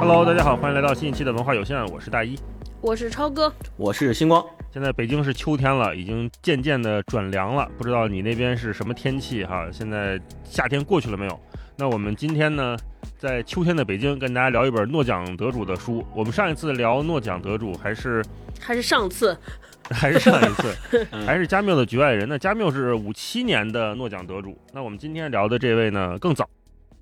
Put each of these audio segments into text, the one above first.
Hello，大家好，欢迎来到新一期的文化有限，我是大一，我是超哥，我是星光。现在北京是秋天了，已经渐渐的转凉了，不知道你那边是什么天气哈？现在夏天过去了没有？那我们今天呢，在秋天的北京跟大家聊一本诺奖得主的书。我们上一次聊诺奖得主还是还是上次，还是上一次，还是加缪的《局外人》。那加缪是五七年的诺奖得主，那我们今天聊的这位呢更早，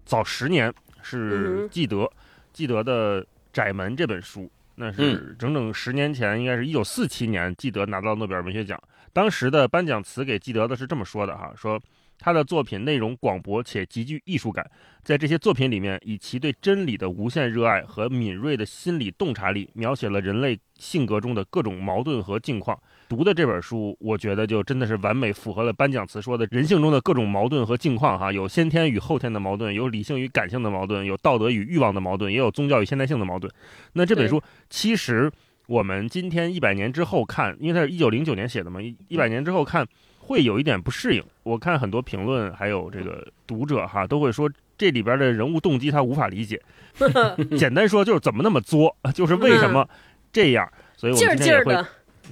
早十年是纪德，纪德的《窄门》这本书。那是整整十年前，应该是一九四七年，纪德拿到诺贝尔文学奖。当时的颁奖词给纪德的是这么说的哈，说他的作品内容广博且极具艺术感，在这些作品里面，以其对真理的无限热爱和敏锐的心理洞察力，描写了人类性格中的各种矛盾和境况。读的这本书，我觉得就真的是完美符合了颁奖词说的人性中的各种矛盾和境况哈，有先天与后天的矛盾，有理性与感性的矛盾，有道德与欲望的矛盾，也有宗教与现代性的矛盾。那这本书其实我们今天一百年之后看，因为它是一九零九年写的嘛，一一百年之后看会有一点不适应。我看很多评论还有这个读者哈都会说这里边的人物动机他无法理解，简单说就是怎么那么作，就是为什么这样。所以我们今天也会。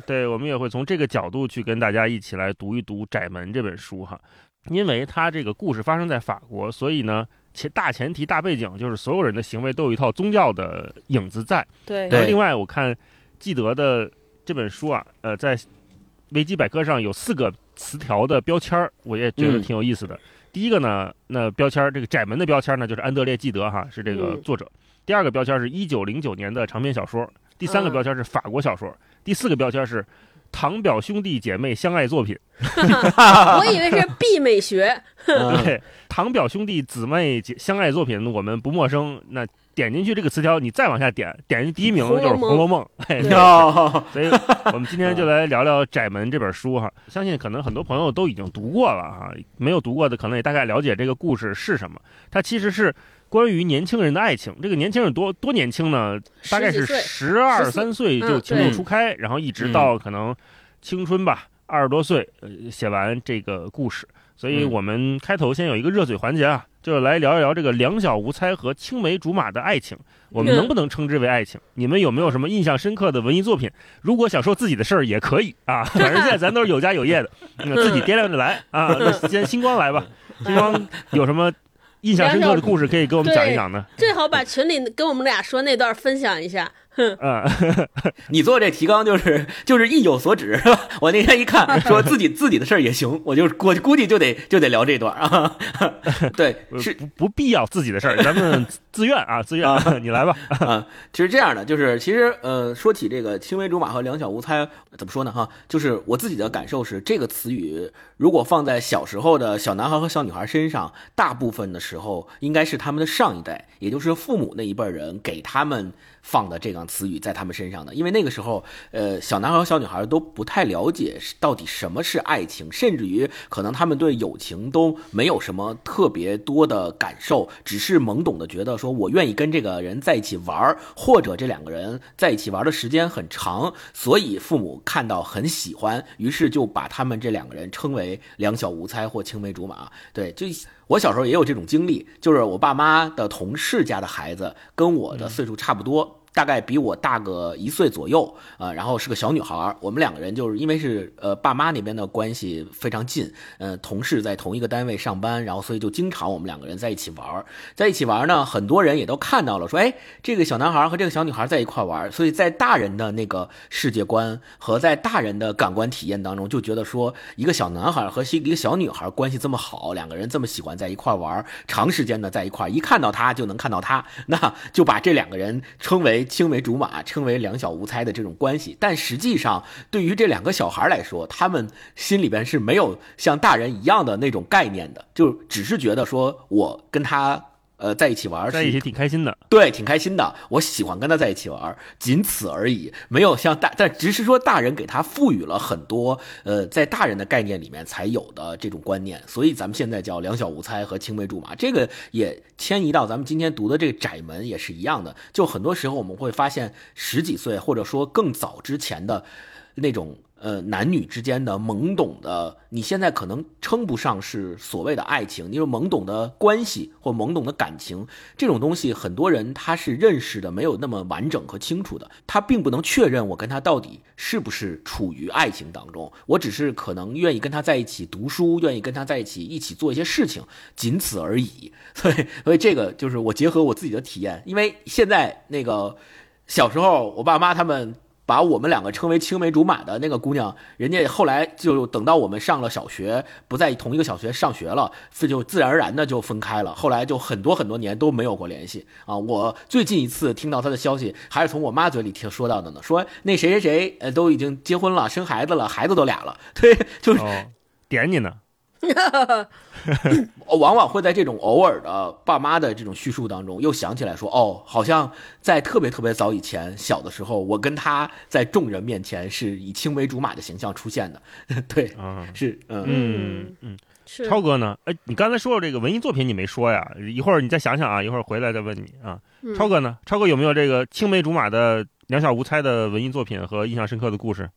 对，我们也会从这个角度去跟大家一起来读一读《窄门》这本书哈，因为它这个故事发生在法国，所以呢，前大前提、大背景就是所有人的行为都有一套宗教的影子在。对。然后另外，我看记得的这本书啊，呃，在维基百科上有四个词条的标签儿，我也觉得挺有意思的。第一个呢，那标签儿这个《窄门》的标签呢，就是安德烈·纪德哈，是这个作者。第二个标签是一九零九年的长篇小说。第三个标签是法国小说。第四个标签是堂表兄弟姐妹相爱作品，我以为是 B 美学。对，堂表兄弟姊妹相爱作品我们不陌生。那点进去这个词条，你再往下点，点进第一名就是《红楼梦》。所以，我们今天就来聊聊《窄门》这本书哈。相信可能很多朋友都已经读过了哈，没有读过的可能也大概了解这个故事是什么。它其实是。关于年轻人的爱情，这个年轻人多多年轻呢？大概是十二三岁就情窦初开，然后一直到可能青春吧，二十多岁呃写完这个故事。所以我们开头先有一个热嘴环节啊，就来聊一聊这个两小无猜和青梅竹马的爱情，我们能不能称之为爱情？你们有没有什么印象深刻的文艺作品？如果想说自己的事儿也可以啊，反正现在咱都是有家有业的，自己掂量着来啊。那先星光来吧，星光有什么？印象深刻的故事可以给我们讲一讲呢。最好把群里跟我们俩说那段分享一下。嗯，你做这提纲就是 就是意有所指，是吧？我那天一看，说自己自己的事儿也行，我就我估计就得就得聊这段啊。对，是不不必要自己的事儿，咱们自愿啊，自愿，你来吧。啊，其实这样的，就是其实呃，说起这个青梅竹马和两小无猜，怎么说呢？哈，就是我自己的感受是，这个词语如果放在小时候的小男孩和小女孩身上，大部分的时候应该是他们的上一代，也就是父母那一辈人给他们。放的这个词语在他们身上的，因为那个时候，呃，小男孩和小女孩都不太了解到底什么是爱情，甚至于可能他们对友情都没有什么特别多的感受，只是懵懂的觉得说，我愿意跟这个人在一起玩，或者这两个人在一起玩的时间很长，所以父母看到很喜欢，于是就把他们这两个人称为两小无猜或青梅竹马。对，就。我小时候也有这种经历，就是我爸妈的同事家的孩子跟我的岁数差不多。大概比我大个一岁左右啊，然后是个小女孩。我们两个人就是因为是呃爸妈那边的关系非常近，呃同事在同一个单位上班，然后所以就经常我们两个人在一起玩，在一起玩呢，很多人也都看到了，说哎这个小男孩和这个小女孩在一块玩，所以在大人的那个世界观和在大人的感官体验当中，就觉得说一个小男孩和一个小女孩关系这么好，两个人这么喜欢在一块玩，长时间的在一块，一看到他就能看到他，那就把这两个人称为。青梅竹马，称为两小无猜的这种关系，但实际上对于这两个小孩来说，他们心里边是没有像大人一样的那种概念的，就只是觉得说我跟他。呃，在一起玩，在一起挺开心的，对，挺开心的。我喜欢跟他在一起玩，仅此而已，没有像大，但只是说大人给他赋予了很多，呃，在大人的概念里面才有的这种观念。所以咱们现在叫两小无猜和青梅竹马，这个也迁移到咱们今天读的这个窄门也是一样的。就很多时候我们会发现，十几岁或者说更早之前的那种。呃男女之间的懵懂的，你现在可能称不上是所谓的爱情，你有懵懂的关系或懵懂的感情这种东西，很多人他是认识的没有那么完整和清楚的，他并不能确认我跟他到底是不是处于爱情当中，我只是可能愿意跟他在一起读书，愿意跟他在一起一起做一些事情，仅此而已。所以，所以这个就是我结合我自己的体验，因为现在那个小时候，我爸妈他们把我们两个称为青梅竹马的那个姑娘，人家后来就等到我们上了小学，不在同一个小学上学了，这就自然而然的就分开了。后来就很多很多年都没有过联系啊。我最近一次听到他的消息，还是从我妈嘴里听说到的呢，说那谁谁谁呃都已经结婚了，生孩子了，孩子都俩了。对，就是点你呢。往往会在这种偶尔的爸妈的这种叙述当中，又想起来说，哦，好像在特别特别早以前，小的时候，我跟他在众人面前是以青梅竹马的形象出现的。对，是，嗯嗯嗯，是。超哥呢？哎，你刚才说的这个文艺作品，你没说呀？一会儿你再想想啊，一会儿回来再问你啊。超哥呢？超哥有没有这个青梅竹马的两小无猜的文艺作品和印象深刻的故事？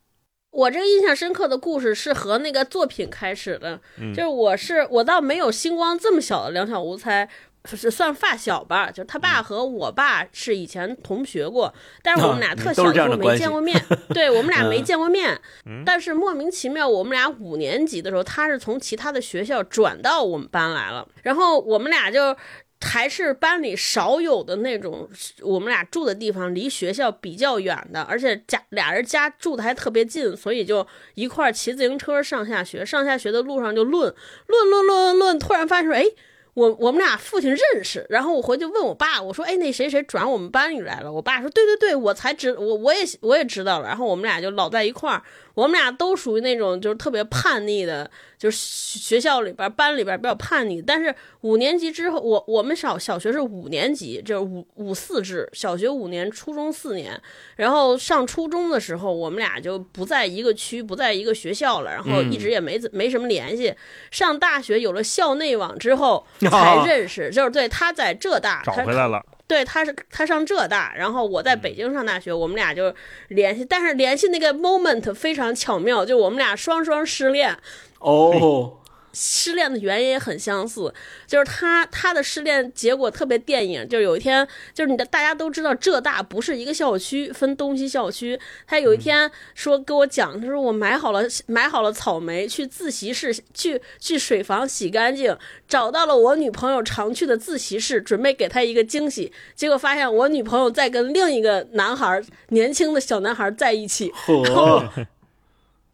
我这个印象深刻的故事是和那个作品开始的，就是我是我倒没有星光这么小的两小无猜，是算发小吧，就是他爸和我爸是以前同学过，但是我们俩特小的时候没见过面，对我们俩没见过面，但是莫名其妙我们俩五年级的时候，他是从其他的学校转到我们班来了，然后我们俩就。还是班里少有的那种，我们俩住的地方离学校比较远的，而且家俩人家住的还特别近，所以就一块儿骑自行车上下学。上下学的路上就论论论论论，突然发现，哎，我我们俩父亲认识。然后我回去问我爸，我说，哎，那谁谁转我们班里来了？我爸说，对对对，我才知我我也我也知道了。然后我们俩就老在一块儿。我们俩都属于那种就是特别叛逆的，就是学校里边班里边比较叛逆。但是五年级之后，我我们小小学是五年级，就是五五四制，小学五年，初中四年。然后上初中的时候，我们俩就不在一个区，不在一个学校了，然后一直也没没什么联系。上大学有了校内网之后 才认识，就是对他在浙大找回来了。对，他是他上浙大，然后我在北京上大学，我们俩就联系，但是联系那个 moment 非常巧妙，就我们俩双双失恋。哦。失恋的原因也很相似，就是他他的失恋结果特别电影，就是有一天，就是你的大家都知道浙大不是一个校区，分东西校区。他有一天说跟我讲，他说我买好了买好了草莓，去自习室去去水房洗干净，找到了我女朋友常去的自习室，准备给她一个惊喜。结果发现我女朋友在跟另一个男孩，年轻的小男孩在一起。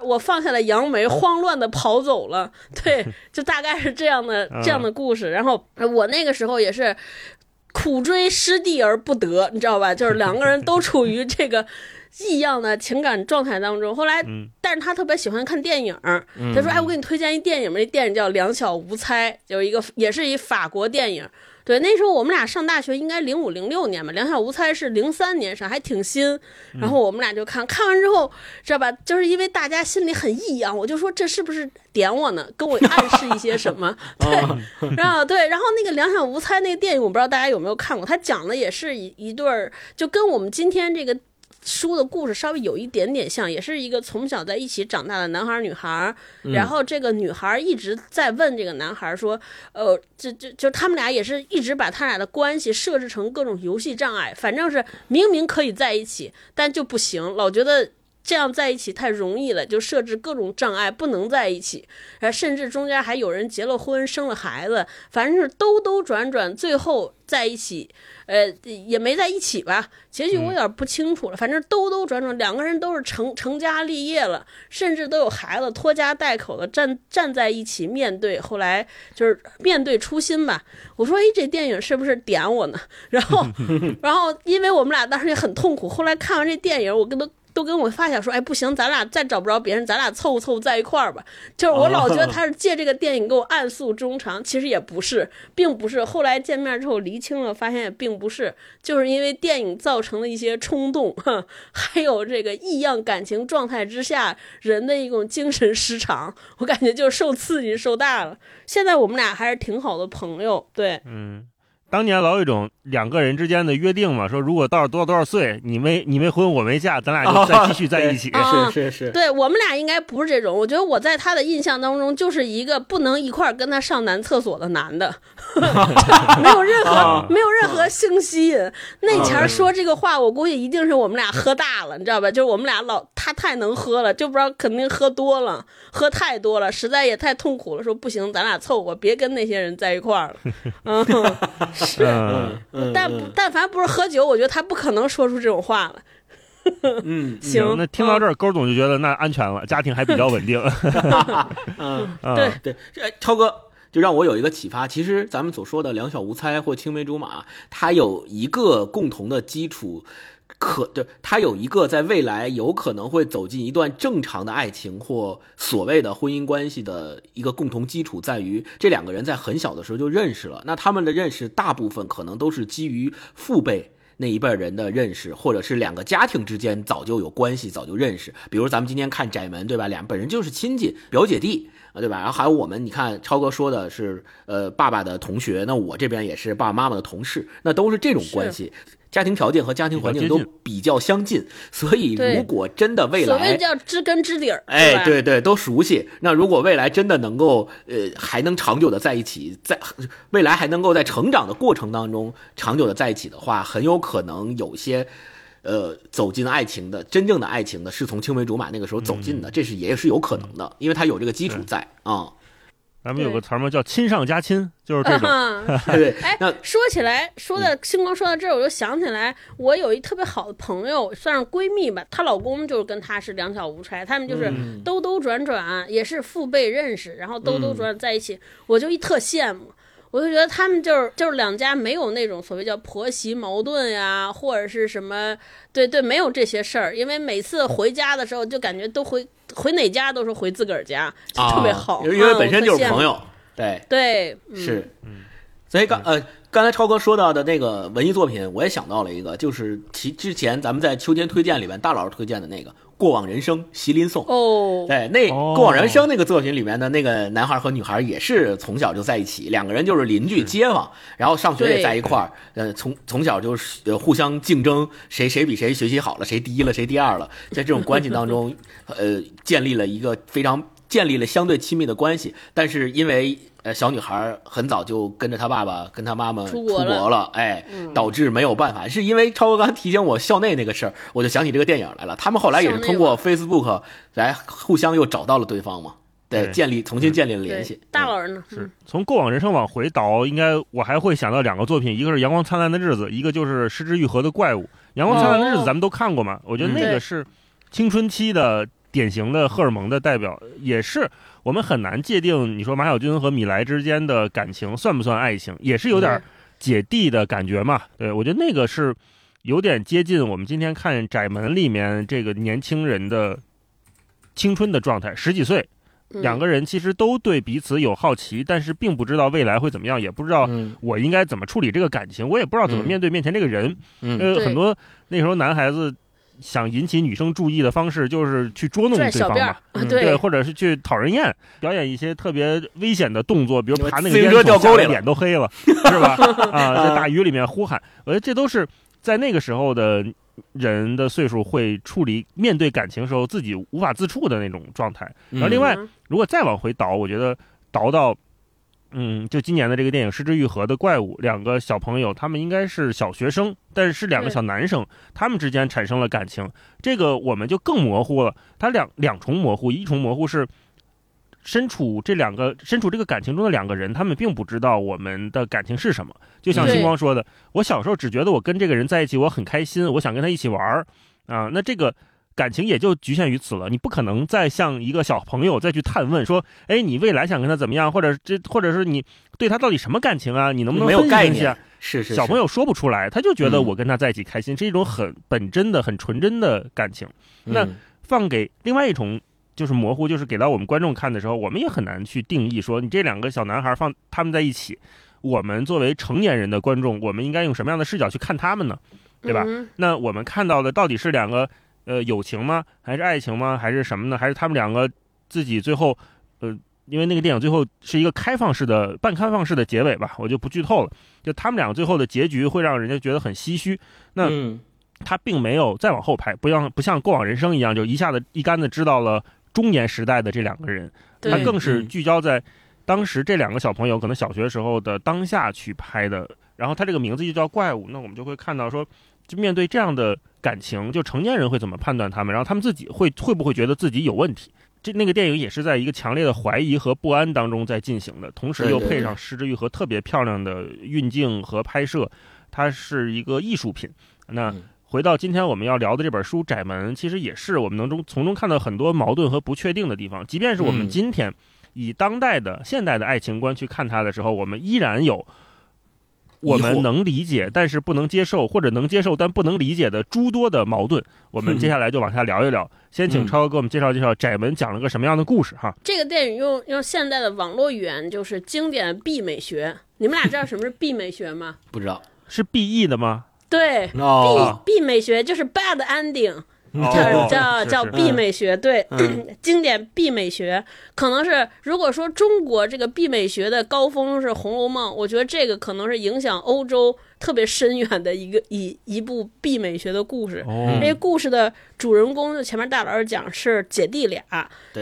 我放下了杨梅，慌乱的跑走了。对，就大概是这样的这样的故事。然后我那个时候也是苦追师弟而不得，你知道吧？就是两个人都 处于这个异样的情感状态当中。后来，但是他特别喜欢看电影。他说：“哎，我给你推荐一电影吧，那电影叫《两小无猜》，有一个也是一法国电影。”对，那时候我们俩上大学，应该零五零六年吧。两小无猜是零三年上，还挺新。然后我们俩就看，看完之后，知道吧？就是因为大家心里很异样，我就说这是不是点我呢？跟我暗示一些什么？对，然后对，然后那个两小无猜那个电影，我不知道大家有没有看过？他讲的也是一一对儿，就跟我们今天这个。书的故事稍微有一点点像，也是一个从小在一起长大的男孩女孩，然后这个女孩一直在问这个男孩说，呃，就就就他们俩也是一直把他俩的关系设置成各种游戏障碍，反正是明明可以在一起，但就不行，老觉得。这样在一起太容易了，就设置各种障碍，不能在一起。呃，甚至中间还有人结了婚，生了孩子，反正是兜兜转转，最后在一起，呃，也没在一起吧？结局我有点不清楚了。反正兜兜转转，两个人都是成成家立业了，甚至都有孩子，拖家带口的站站在一起，面对后来就是面对初心吧。我说，哎，这电影是不是点我呢？然后，然后因为我们俩当时也很痛苦，后来看完这电影，我跟他。都跟我发小说，哎，不行，咱俩再找不着别人，咱俩凑凑在一块儿吧。就是我老觉得他是借这个电影给我暗诉衷肠，其实也不是，并不是。后来见面之后厘清了，发现也并不是，就是因为电影造成的一些冲动，还有这个异样感情状态之下人的一种精神失常。我感觉就受刺激受大了。现在我们俩还是挺好的朋友，对，嗯。当年老有一种两个人之间的约定嘛，说如果到了多少多少岁，你没你没婚我没嫁，咱俩就再继续在一起。啊是是是，对我们俩应该不是这种，我觉得我在他的印象当中就是一个不能一块儿跟他上男厕所的男的，没有任何、啊没有任何性吸引。那前儿说这个话，我估计一定是我们俩喝大了，你知道吧？就是我们俩老他太能喝了，就不知道肯定喝多了，喝太多了，实在也太痛苦了，说不行，咱俩凑合，别跟那些人在一块儿了。嗯，是。嗯，嗯，但但凡不是喝酒，我觉得他不可能说出这种话来。嗯，行，那听到这儿，勾总就觉得那安全了，家庭还比较稳定。嗯，啊对对，哎，超哥就让我有一个启发。其实咱们所说的两小无猜或青梅竹马，它有一个共同的基础，可对，他有一个在未来有可能会走进一段正常的爱情或所谓的婚姻关系的一个共同基础，在于这两个人在很小的时候就认识了。那他们的认识大部分可能都是基于父辈。那一辈人的认识，或者是两个家庭之间早就有关系，早就认识。比如咱们今天看窄门，对吧？俩本人就是亲戚，表姐弟啊，对吧？然后还有我们，你看超哥说的是，呃，爸爸的同学，那我这边也是爸爸妈妈的同事，那都是这种关系。家庭条件和家庭环境都比较相近，所以如果真的未来，所谓叫知根知底儿，哎，对对，都熟悉。那如果未来真的能够，呃，还能长久的在一起，在未来还能够在成长的过程当中长久的在一起的话，很有可能有些，呃，走进爱情的真正的爱情的，是从青梅竹马那个时候走进的，这是也是有可能的，因为他有这个基础在啊。咱们有个词儿嘛，叫亲上加亲，就是这种。对，哎，说起来，说到星光说到这儿，我就想起来，我有一特别好的朋友，算是闺蜜吧，她老公就是跟她是两小无猜，他们就是兜兜转转，也是父辈认识，然后兜兜转转在一起，我就一特羡慕。我就觉得他们就是就是两家没有那种所谓叫婆媳矛盾呀，或者是什么，对对，没有这些事儿。因为每次回家的时候，就感觉都回回哪家都是回自个儿家，就特别好。因为本身就是朋友，对对，是，所以刚呃刚才超哥说到的那个文艺作品，我也想到了一个，就是其之前咱们在秋天推荐里面大老师推荐的那个。过往人生，席琳颂。哦，对，那过往人生那个作品里面的那个男孩和女孩也是从小就在一起，两个人就是邻居街坊，然后上学也在一块儿。呃，从从小就是呃互相竞争，谁谁比谁学习好了，谁第一了，谁第二了，在这种关系当中，呃，建立了一个非常建立了相对亲密的关系。但是因为呃小女孩很早就跟着她爸爸跟她妈妈出国了，哎，导致没有办法。是因为超哥刚提醒我校内那个事儿，我就想起这个电影来了。他们后来也是通过 Facebook 来互相又找到了对方嘛，对，建立重新建立了联系。大老人呢？是从过往人生往回倒，应该我还会想到两个作品，一个是《阳光灿烂的日子》，一个就是《失之愈合的怪物》。《阳光灿烂的日子》咱们都看过嘛？我觉得那个是青春期的典型的荷尔蒙的代表，也是。我们很难界定，你说马小军和米莱之间的感情算不算爱情，也是有点姐弟的感觉嘛？对我觉得那个是有点接近我们今天看《窄门》里面这个年轻人的青春的状态，十几岁，两个人其实都对彼此有好奇，但是并不知道未来会怎么样，也不知道我应该怎么处理这个感情，我也不知道怎么面对面前这个人。呃，很多那时候男孩子。想引起女生注意的方式就是去捉弄对方嘛，对，或者是去讨人厌，表演一些特别危险的动作，比如爬那个烟囱，沟里脸都黑了，是吧？啊，在大雨里面呼喊，我觉得这都是在那个时候的人的岁数会处理面对感情时候自己无法自处的那种状态。然后另外，如果再往回倒，我觉得倒到。嗯，就今年的这个电影《失之愈合的怪物》，两个小朋友，他们应该是小学生，但是是两个小男生，他们之间产生了感情，这个我们就更模糊了。它两两重模糊，一重模糊是身处这两个身处这个感情中的两个人，他们并不知道我们的感情是什么。就像星光说的，我小时候只觉得我跟这个人在一起，我很开心，我想跟他一起玩儿啊，那这个。感情也就局限于此了，你不可能再像一个小朋友再去探问说，哎，你未来想跟他怎么样，或者这，或者是你对他到底什么感情啊？你能不能分析分析啊？是是，小朋友说不出来，他就觉得我跟他在一起开心，是一种很本真的、很纯真的感情。那放给另外一种就是模糊，就是给到我们观众看的时候，我们也很难去定义说，你这两个小男孩放他们在一起，我们作为成年人的观众，我们应该用什么样的视角去看他们呢？对吧？那我们看到的到底是两个。呃，友情吗？还是爱情吗？还是什么呢？还是他们两个自己最后，呃，因为那个电影最后是一个开放式的、半开放式的结尾吧，我就不剧透了。就他们两个最后的结局会让人家觉得很唏嘘。那他并没有再往后拍，不像不像过往人生一样，就一下子一竿子知道了中年时代的这两个人。他更是聚焦在当时这两个小朋友可能小学时候的当下去拍的。然后他这个名字就叫怪物，那我们就会看到说，就面对这样的感情，就成年人会怎么判断他们？然后他们自己会会不会觉得自己有问题？这那个电影也是在一个强烈的怀疑和不安当中在进行的，同时又配上失之愈合特别漂亮的运镜和拍摄，它是一个艺术品。那回到今天我们要聊的这本书《窄门》，其实也是我们能中从中看到很多矛盾和不确定的地方。即便是我们今天以当代的现代的爱情观去看它的时候，我们依然有。我们能理解，但是不能接受，或者能接受但不能理解的诸多的矛盾。我们接下来就往下聊一聊。先请超哥给我们介绍介绍《窄门》讲了个什么样的故事哈。这个电影用用现代的网络语言就是经典 B 美学。你们俩知道什么是 B 美学吗？不知道，是 B E 的吗？对，B B 美学就是 bad ending。叫叫叫毕美学，对，经典毕美学，可能是如果说中国这个毕美学的高峰是《红楼梦》，我觉得这个可能是影响欧洲。特别深远的一个一一部毕美学的故事，这故事的主人公就前面大老师讲是姐弟俩，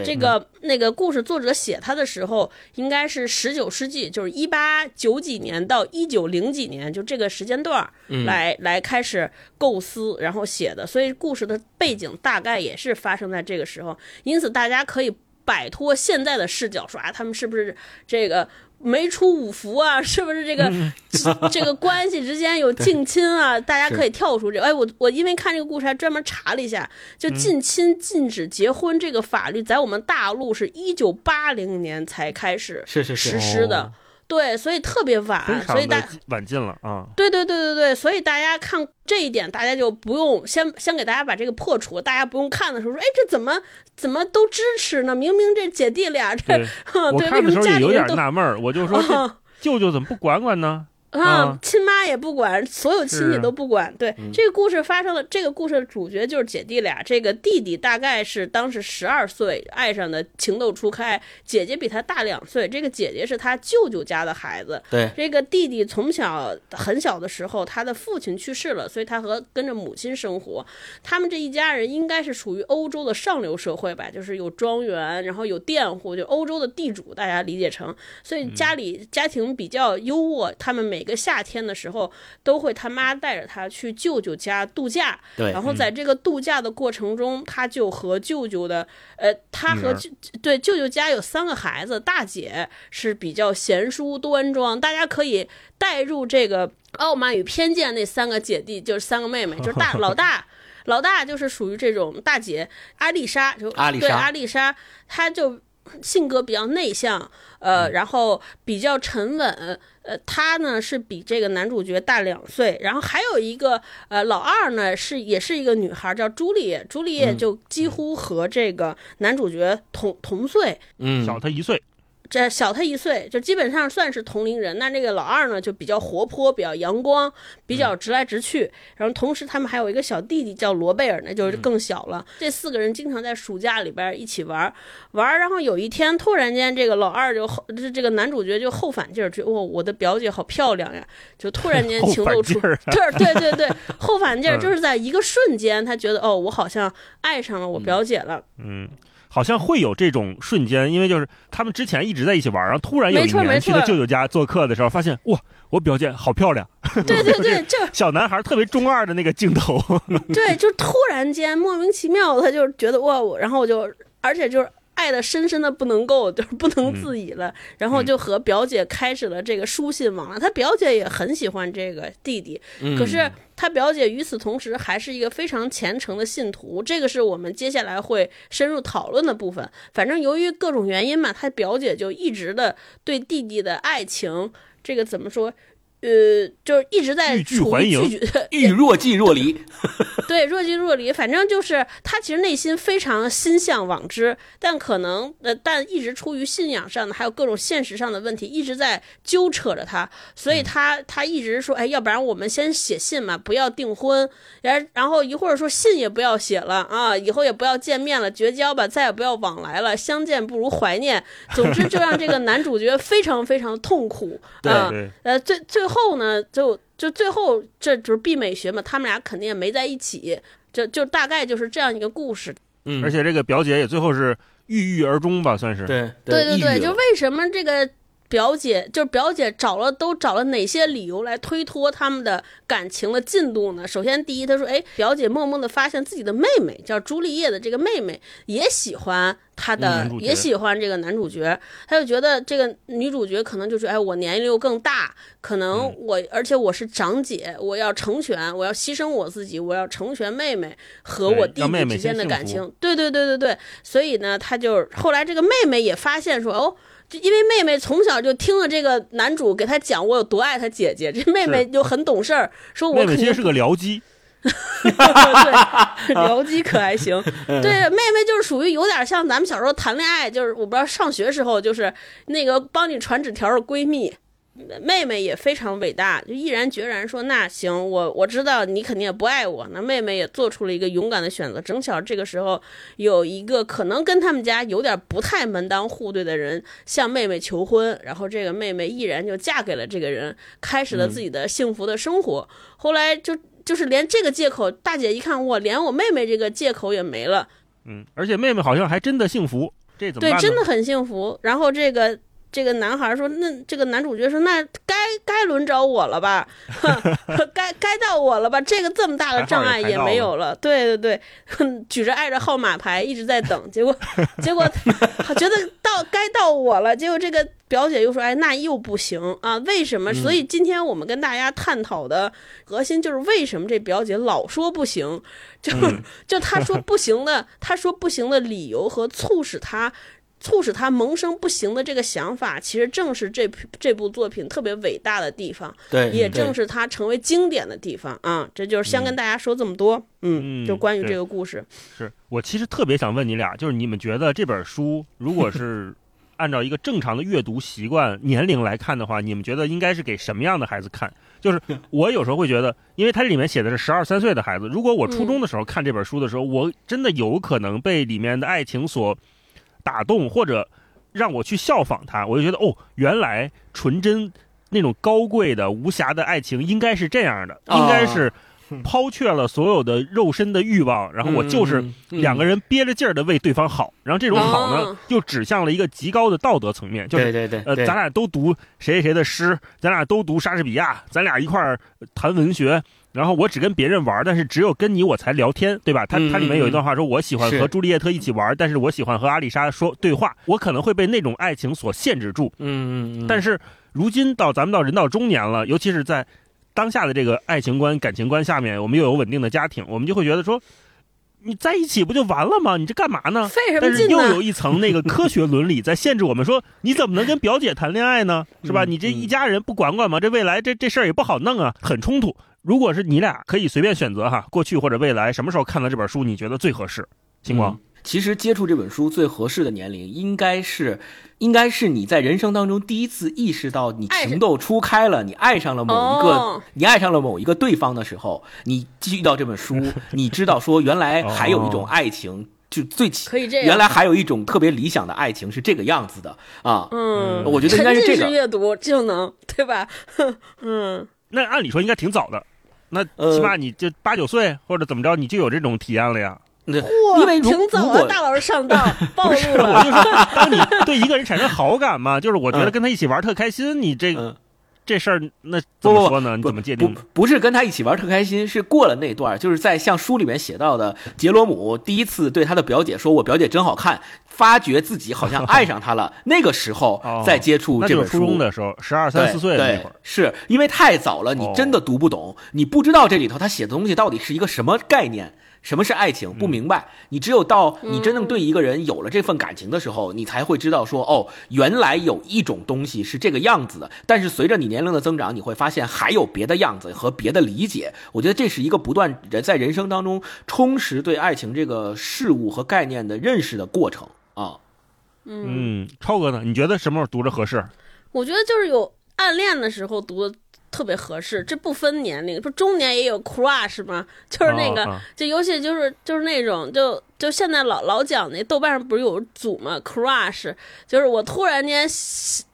这个那个故事作者写他的时候应该是十九世纪，就是一八九几年到一九零几年，就这个时间段来来开始构思，然后写的，所以故事的背景大概也是发生在这个时候，因此大家可以摆脱现在的视角，说啊他们是不是这个。没出五福啊，是不是这个 这个关系之间有近亲啊？大家可以跳出这。哎，我我因为看这个故事还专门查了一下，就近亲禁止结婚这个法律，在我们大陆是一九八零年才开始实施的。对，所以特别晚，所以大晚进了啊。对对对对对，所以大家看这一点，大家就不用先先给大家把这个破除，大家不用看的时候说，哎，这怎么怎么都支持呢？明明这姐弟俩这，我看的时候也有点纳闷儿，我就说 舅舅怎么不管管呢？啊，亲妈也不管，所有亲戚都不管。对，这个故事发生了，这个故事的主角就是姐弟俩。这个弟弟大概是当时十二岁，爱上的情窦初开，姐姐比他大两岁。这个姐姐是他舅舅家的孩子。对，这个弟弟从小很小的时候，他的父亲去世了，所以他和跟着母亲生活。他们这一家人应该是属于欧洲的上流社会吧，就是有庄园，然后有佃户，就欧洲的地主，大家理解成。所以家里家庭比较优渥，他们每。一个夏天的时候，都会他妈带着他去舅舅家度假。对，然后在这个度假的过程中，他就和舅舅的，呃，他和舅对舅舅家有三个孩子，大姐是比较贤淑端庄，大家可以带入这个《傲慢与偏见》那三个姐弟，就是三个妹妹，就是大 老大，老大就是属于这种大姐阿丽莎，就阿丽莎，阿丽莎，她就。性格比较内向，呃，然后比较沉稳，呃，他呢是比这个男主角大两岁，然后还有一个呃老二呢是也是一个女孩，叫朱丽叶，朱丽叶就几乎和这个男主角同同岁，嗯，小他一岁。这小他一岁，就基本上算是同龄人。那这个老二呢，就比较活泼，比较阳光，比较直来直去。然后同时他们还有一个小弟弟叫罗贝尔，那就是更小了。这四个人经常在暑假里边一起玩玩。然后有一天突然间，这个老二就后，这这个男主角就后反劲儿，就哇，我的表姐好漂亮呀！就突然间情窦初开，对对对，后反劲儿就是在一个瞬间，他觉得哦，我好像爱上了我表姐了。嗯。好像会有这种瞬间，因为就是他们之前一直在一起玩，然后突然有一年去他舅舅家做客的时候，发现哇，我表姐好漂亮。对对对，就小男孩特别中二的那个镜头。对，就突然间莫名其妙，他就觉得哇，然后我就，而且就是。爱的深深的不能够，就是不能自已了。然后就和表姐开始了这个书信往来。他表姐也很喜欢这个弟弟，可是他表姐与此同时还是一个非常虔诚的信徒。这个是我们接下来会深入讨论的部分。反正由于各种原因嘛，他表姐就一直的对弟弟的爱情，这个怎么说？呃，就是一直在欲拒拒绝，欲若即若离。对，若即若离，反正就是他其实内心非常心向往之，但可能呃，但一直出于信仰上的，还有各种现实上的问题，一直在纠扯着他，所以他他一直说，哎，要不然我们先写信嘛，不要订婚，然然后一会儿说信也不要写了啊，以后也不要见面了，绝交吧，再也不要往来了，相见不如怀念。总之，就让这个男主角非常非常痛苦 啊。对，呃，最最后呢，就就最后这就是毕美学嘛，他们俩肯定也没在一起，就就大概就是这样一个故事。嗯而且这个表姐也最后是郁郁而终吧，算是。对对对对，就为什么这个表姐，就是表姐找了都找了哪些理由来推脱他们的感情的进度呢？首先，第一，她说，哎，表姐默默的发现自己的妹妹叫朱丽叶的这个妹妹也喜欢她的，也喜欢这个男主角，她就觉得这个女主角可能就是，哎，我年龄又更大，可能嗯我，而且我是长姐，我要成全，我要牺牲我自己，我要成全妹妹和我弟妹之间的感情。对对对对对，所以呢，她就后来这个妹妹也发现说，哦。就因为妹妹从小就听了这个男主给她讲我有多爱她姐姐，这妹妹就很懂事儿，说我肯定妹妹其实是个僚机，对，僚机可还行。对，妹妹就是属于有点像咱们小时候谈恋爱，就是我不知道上学时候就是那个帮你传纸条的闺蜜。妹妹也非常伟大，就毅然决然说：“那行，我我知道你肯定也不爱我。”那妹妹也做出了一个勇敢的选择。正巧这个时候有一个可能跟他们家有点不太门当户对的人向妹妹求婚，然后这个妹妹毅然就嫁给了这个人，开始了自己的幸福的生活。后来就就是连这个借口，大姐一看我连我妹妹这个借口也没了，嗯，而且妹妹好像还真的幸福，这怎么对？真的很幸福。然后这个这个男孩说，那这个男主角说，那该该轮着我了吧，哼该该到我了吧？这个这么大的障碍也没有了，对对对，哼举着爱的号码牌一直在等，结果 结果觉得到该到我了，结果这个表姐又说，哎，那又不行啊？为什么？所以今天我们跟大家探讨的核心就是为什么这表姐老说不行，就是、就她说不行的，她说不行的理由和促使她。促使他萌生不行的这个想法，其实正是这这部作品特别伟大的地方，对，也正是他成为经典的地方啊！这就是先跟大家说这么多，嗯，嗯就关于这个故事，是我其实特别想问你俩，就是你们觉得这本书如果是 按照一个正常的阅读习惯年龄来看的话，你们觉得应该是给什么样的孩子看？就是 我有时候会觉得，因为它里面写的是十二三岁的孩子，如果我初中的时候看这本书的时候，我真的有可能被里面的爱情所打动，或者让我去效仿他，我就觉得哦，原来纯真那种高贵的无瑕的爱情应该是这样的，啊。应该是抛却了所有的肉身的欲望，然后我就是两个人憋着劲儿的为对方好，然后这种好呢哦，又指向了一个极高的道德层面，就是对对对，呃，咱俩都读谁谁谁的诗，咱俩都读莎士比亚，咱俩一块儿谈文学。然后我只跟别人玩，但是只有跟你我才聊天，对吧？他嗯他里面有一段话说，我喜欢和朱丽叶特一起玩，但是我喜欢和阿丽莎说对话。我可能会被那种爱情所限制住，嗯嗯嗯，但是如今到咱们到人到中年了，尤其是在当下的这个爱情观、感情观下面，我们又有稳定的家庭，我们就会觉得说，你在一起不就完了吗？你这干嘛呢？费什但么劲呢是又有？一层那个科学伦理在限制我们，说你怎么能跟表姐谈恋爱呢？是吧？嗯你这一家人不管管吗？这未来这这事儿也不好弄啊，很冲突。如果是你俩可以随便选择哈，过去或者未来，什么时候看到这本书你觉得最合适？星光嗯，其实接触这本书最合适的年龄，应该是，应该是你在人生当中第一次意识到你情窦初开了，你爱上了某一个，哦你爱上了某一个对方的时候，你遇到这本书，你知道说原来还有一种爱情，就最起。可以这样，原来还有一种特别理想的爱情是这个样子的啊！嗯，我觉得应该是这沉浸式个。阅读就能对吧？嗯，那按理说应该挺早的，那呃起码你就八九岁或者怎么着，你就有这种体验了呀。那嚯，因为挺早啊，大老师上道 暴露我了，就说，当你 对一个人产生好感嘛，就是我觉得嗯跟他一起玩特开心，你这个，这事儿那怎么说呢？你怎么界定？不是跟他一起玩特开心，是过了那段，就是在像书里面写到的，杰罗姆第一次对他的表姐说：“我表姐真好看。”发觉自己好像爱上她了，那个时候哦再接触这本书。初中的时候，十二三四岁的那对会儿。是因为太早了，你哦真的读不懂，你不知道这里头他写的东西到底是一个什么概念。什么是爱情？不明白。你只有到你真正对一个人有了这份感情的时候，你才会知道说，哦，原来有一种东西是这个样子的。但是随着你年龄的增长，你会发现还有别的样子和别的理解。我觉得这是一个不断人在人生当中充实对爱情这个事物和概念的认识的过程啊。嗯，超哥呢？你觉得什么时候读着合适？我觉得就是有暗恋的时候读的。特别合适，这不分年龄，不中年也有 crush 吗？就是那个，就尤其就是就是那种，就就现在老老讲那豆瓣上不是有组吗？crush 就是我突然间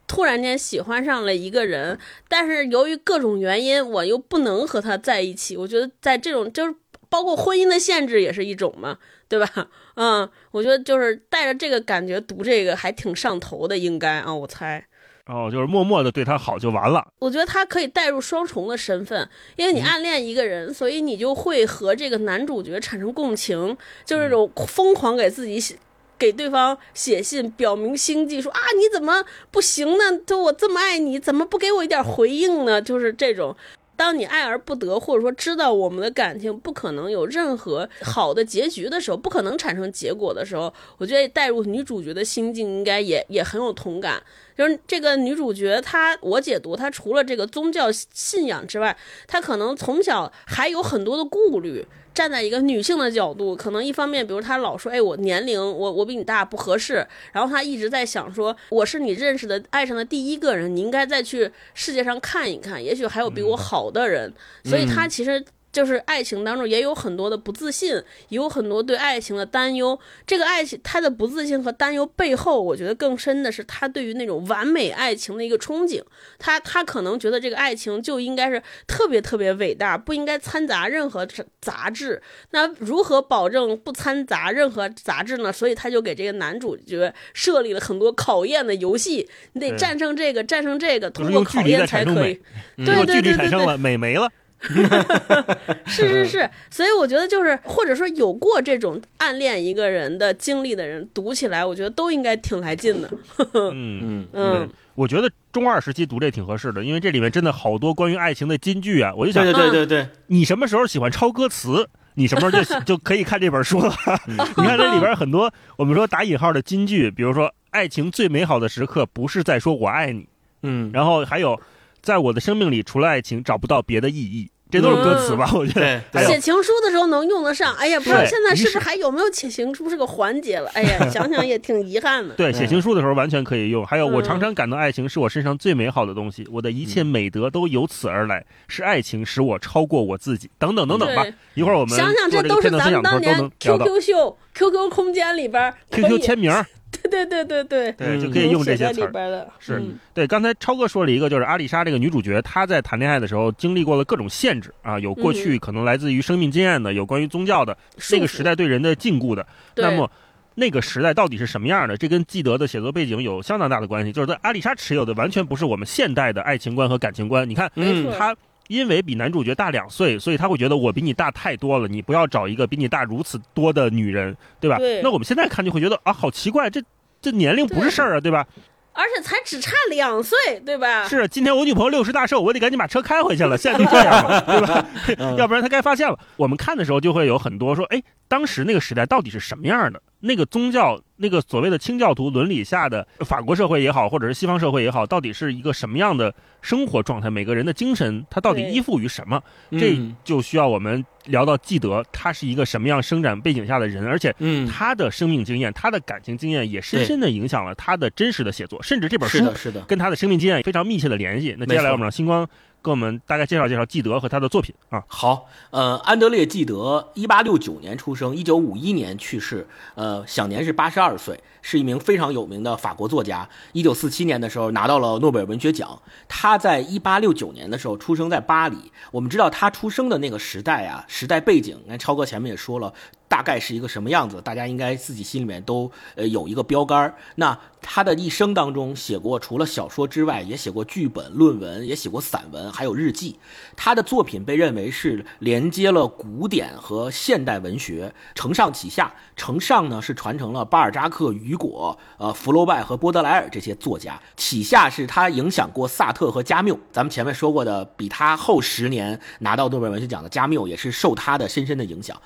突然间喜欢上了一个人，但是由于各种原因，我又不能和他在一起。我觉得在这种就是包括婚姻的限制也是一种嘛，对吧？嗯，我觉得就是带着这个感觉读这个还挺上头的，应该啊，我猜。哦，就是默默的对他好就完了。我觉得他可以带入双重的身份，因为你暗恋一个人，所以你就会和这个男主角产生共情，就是这种疯狂给自己写、给对方写信，表明心迹，说啊你怎么不行呢？就我这么爱你，怎么不给我一点回应呢？就是这种。当你爱而不得，或者说知道我们的感情不可能有任何 好的结局的时候，不可能产生结果的时候，我觉得带入女主角的心境，应该也也很有同感。就是这个女主角，她我解读，她除了这个宗教信仰之外，她可能从小还有很多的顾虑。站在一个女性的角度，可能一方面，比如她老说，哎，我年龄，我我比你大，不合适。然后她一直在想说，我是你认识的爱上的第一个人，你应该再去世界上看一看，也许还有比我好的人。所以她其实。就是爱情当中也有很多的不自信，也有很多对爱情的担忧。这个爱情，他的不自信和担忧背后，我觉得更深的是他对于那种完美爱情的一个憧憬。他他可能觉得这个爱情就应该是特别特别伟大，不应该掺杂任何杂质。那如何保证不掺杂任何杂质呢？所以他就给这个男主角设立了很多考验的游戏，你得战胜这个，战胜这个，通过考验才可以。对对对对对，美没了。是是是，所以我觉得就是，或者说有过这种暗恋一个人的经历的人，读起来我觉得都应该挺来劲的。嗯嗯嗯，我觉得中二时期读这挺合适的，因为这里面真的好多关于爱情的金句啊！我就想，对对对对，你什么时候喜欢抄歌词，你什么时候就 就可以看这本书了。你看这里边很多我们说打引号的金句，比如说爱情最美好的时刻不是在说我爱你，嗯，然后还有。在我的生命里，除了爱情，找不到别的意义。这都是歌词吧？我觉得写情书的时候能用得上。哎呀，不知道现在是不是还有没有写情书这个环节了？哎呀，想想也挺遗憾的。对，写情书的时候完全可以用。还有，我常常感到爱情是我身上最美好的东西，我的一切美德都由此而来，是爱情使我超过我自己。等等等等吧。一会儿我们想想，这都是咱们当年 QQ 秀、QQ 空间里边 QQ 签名。对对对对对，对就可以用这些词儿。是对，刚才超哥说了一个，就是阿丽莎这个女主角，她在谈恋爱的时候经历过了各种限制啊，有过去可能来自于生命经验的，有关于宗教的，那个时代对人的禁锢的。那么，那个时代到底是什么样的？这跟基德的写作背景有相当大的关系。就是阿丽莎持有的完全不是我们现代的爱情观和感情观。你看，她因为比男主角大两岁，所以他会觉得我比你大太多了，你不要找一个比你大如此多的女人，对吧？那我们现在看就会觉得啊，好奇怪，这。这年龄不是事儿啊，对吧？而且才只差两岁，对吧？是，今天我女朋友六十大寿，我得赶紧把车开回去了。现在就这样了，对吧？要不然她该发现了。我们看的时候就会有很多说，哎，当时那个时代到底是什么样的？那个宗教，那个所谓的清教徒伦理下的法国社会也好，或者是西方社会也好，到底是一个什么样的生活状态？每个人的精神，他到底依附于什么？这就需要我们聊到记得他是一个什么样生长背景下的人，而且他的生命经验、他的感情经验也深深的影响了他的真实的写作，甚至这本书是的跟他的生命经验非常密切的联系。那接下来我们让星光。给我们大概介绍介绍纪德和他的作品啊。好，呃，安德烈·纪德，一八六九年出生，一九五一年去世，呃，享年是八十二岁，是一名非常有名的法国作家。一九四七年的时候拿到了诺贝尔文学奖。他在一八六九年的时候出生在巴黎。我们知道他出生的那个时代啊，时代背景，那超哥前面也说了。大概是一个什么样子？大家应该自己心里面都呃有一个标杆。那他的一生当中写过，除了小说之外，也写过剧本、论文，也写过散文，还有日记。他的作品被认为是连接了古典和现代文学，承上启下。承上呢是传承了巴尔扎克、雨果、呃福楼拜和波德莱尔这些作家，启下是他影响过萨特和加缪。咱们前面说过的，比他后十年拿到诺贝尔文学奖的加缪，也是受他的深深的影响。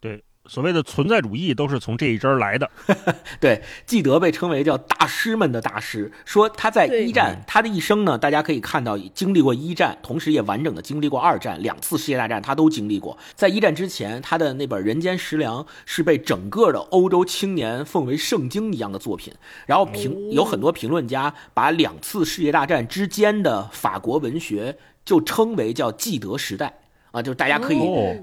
对。所谓的存在主义都是从这一支儿来的。对，纪德被称为叫大师们的大师，说他在一战，他的一生呢，大家可以看到经历过一战，同时也完整的经历过二战，两次世界大战他都经历过。在一战之前，他的那本《人间食粮》是被整个的欧洲青年奉为圣经一样的作品。然后评有很多评论家把两次世界大战之间的法国文学就称为叫纪德时代。啊，就是大家可以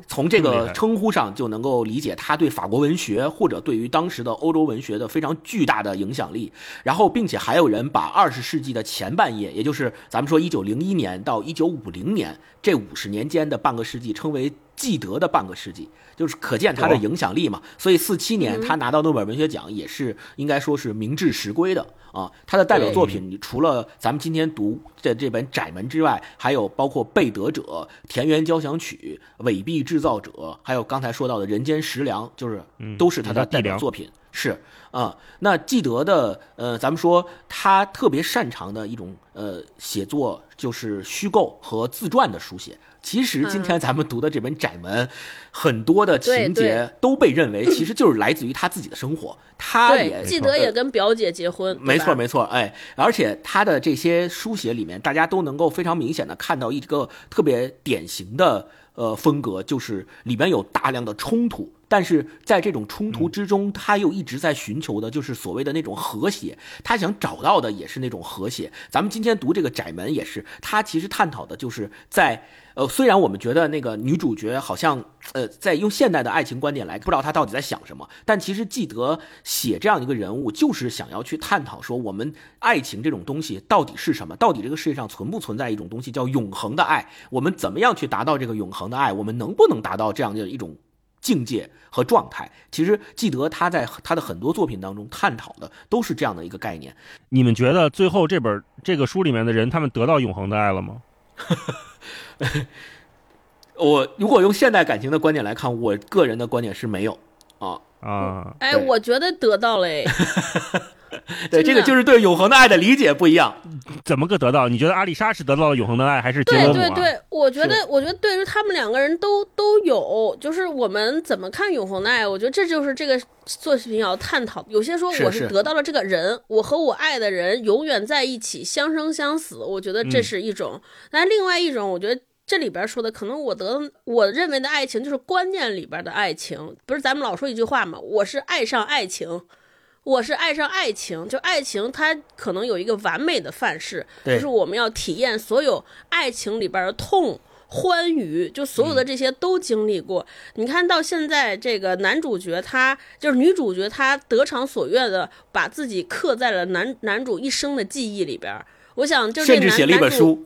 从这个称呼上就能够理解他对法国文学或者对于当时的欧洲文学的非常巨大的影响力。然后，并且还有人把二十世纪的前半叶，也就是咱们说一九零一年到一九五零年这五十年间的半个世纪，称为纪德的半个世纪。就是可见他的影响力嘛，所以四七年他拿到诺贝尔文学奖也是应该说是名至实归的啊。他的代表作品除了咱们今天读的这本《窄门》之外，还有包括《贝德者》《田园交响曲》《伪币制造者》，还有刚才说到的《人间食粮》，就是都是他的代表作品。是啊，那纪德的呃，咱们说他特别擅长的一种呃写作就是虚构和自传的书写。其实今天咱们读的这本《窄门》，很多的情节都被认为其实就是来自于他自己的生活。他也记得也跟表姐结婚，没错没错。哎，而且他的这些书写里面，大家都能够非常明显的看到一个特别典型的呃风格，就是里边有大量的冲突。但是在这种冲突之中，他又一直在寻求的，就是所谓的那种和谐。他想找到的也是那种和谐。咱们今天读这个《窄门》也是，他其实探讨的就是在呃，虽然我们觉得那个女主角好像呃，在用现代的爱情观点来，不知道她到底在想什么。但其实记得写这样一个人物，就是想要去探讨说，我们爱情这种东西到底是什么？到底这个世界上存不存在一种东西叫永恒的爱？我们怎么样去达到这个永恒的爱？我们能不能达到这样的一种？境界和状态，其实记得他在他的很多作品当中探讨的都是这样的一个概念。你们觉得最后这本这个书里面的人，他们得到永恒的爱了吗？我如果用现代感情的观点来看，我个人的观点是没有啊啊！哎，我觉得得到了。对，这个就是对永恒的爱的理解不一样。怎么个得到？你觉得阿丽莎是得到了永恒的爱，还是对对对，我觉得，我觉得对于他们两个人都都有。就是我们怎么看永恒的爱？我觉得这就是这个作品要探讨。有些说我是得到了这个人，我和我爱的人永远在一起，相生相死。我觉得这是一种。但另外一种，我觉得这里边说的，可能我得我认为的爱情就是观念里边的爱情。不是咱们老说一句话吗？我是爱上爱情。我是爱上爱情，就爱情它可能有一个完美的范式，就是我们要体验所有爱情里边的痛、欢愉，就所有的这些都经历过。你看到现在这个男主角，他就是女主角，她得偿所愿的把自己刻在了男男主一生的记忆里边。我想，就甚至写了一本书。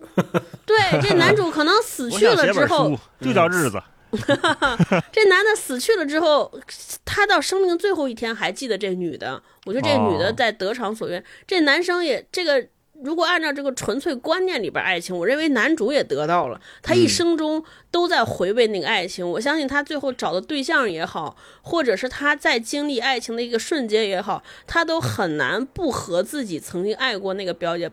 对，这男主可能死去了之后，就叫日子。这男的死去了之后，他到生命最后一天还记得这女的。我觉得这女的在得偿所愿。这男生也这个，如果按照这个纯粹观念里边爱情，我认为男主也得到了。他一生中都在回味那个爱情。我相信他最后找的对象也好，或者是他在经历爱情的一个瞬间也好，他都很难不和自己曾经爱过那个表姐，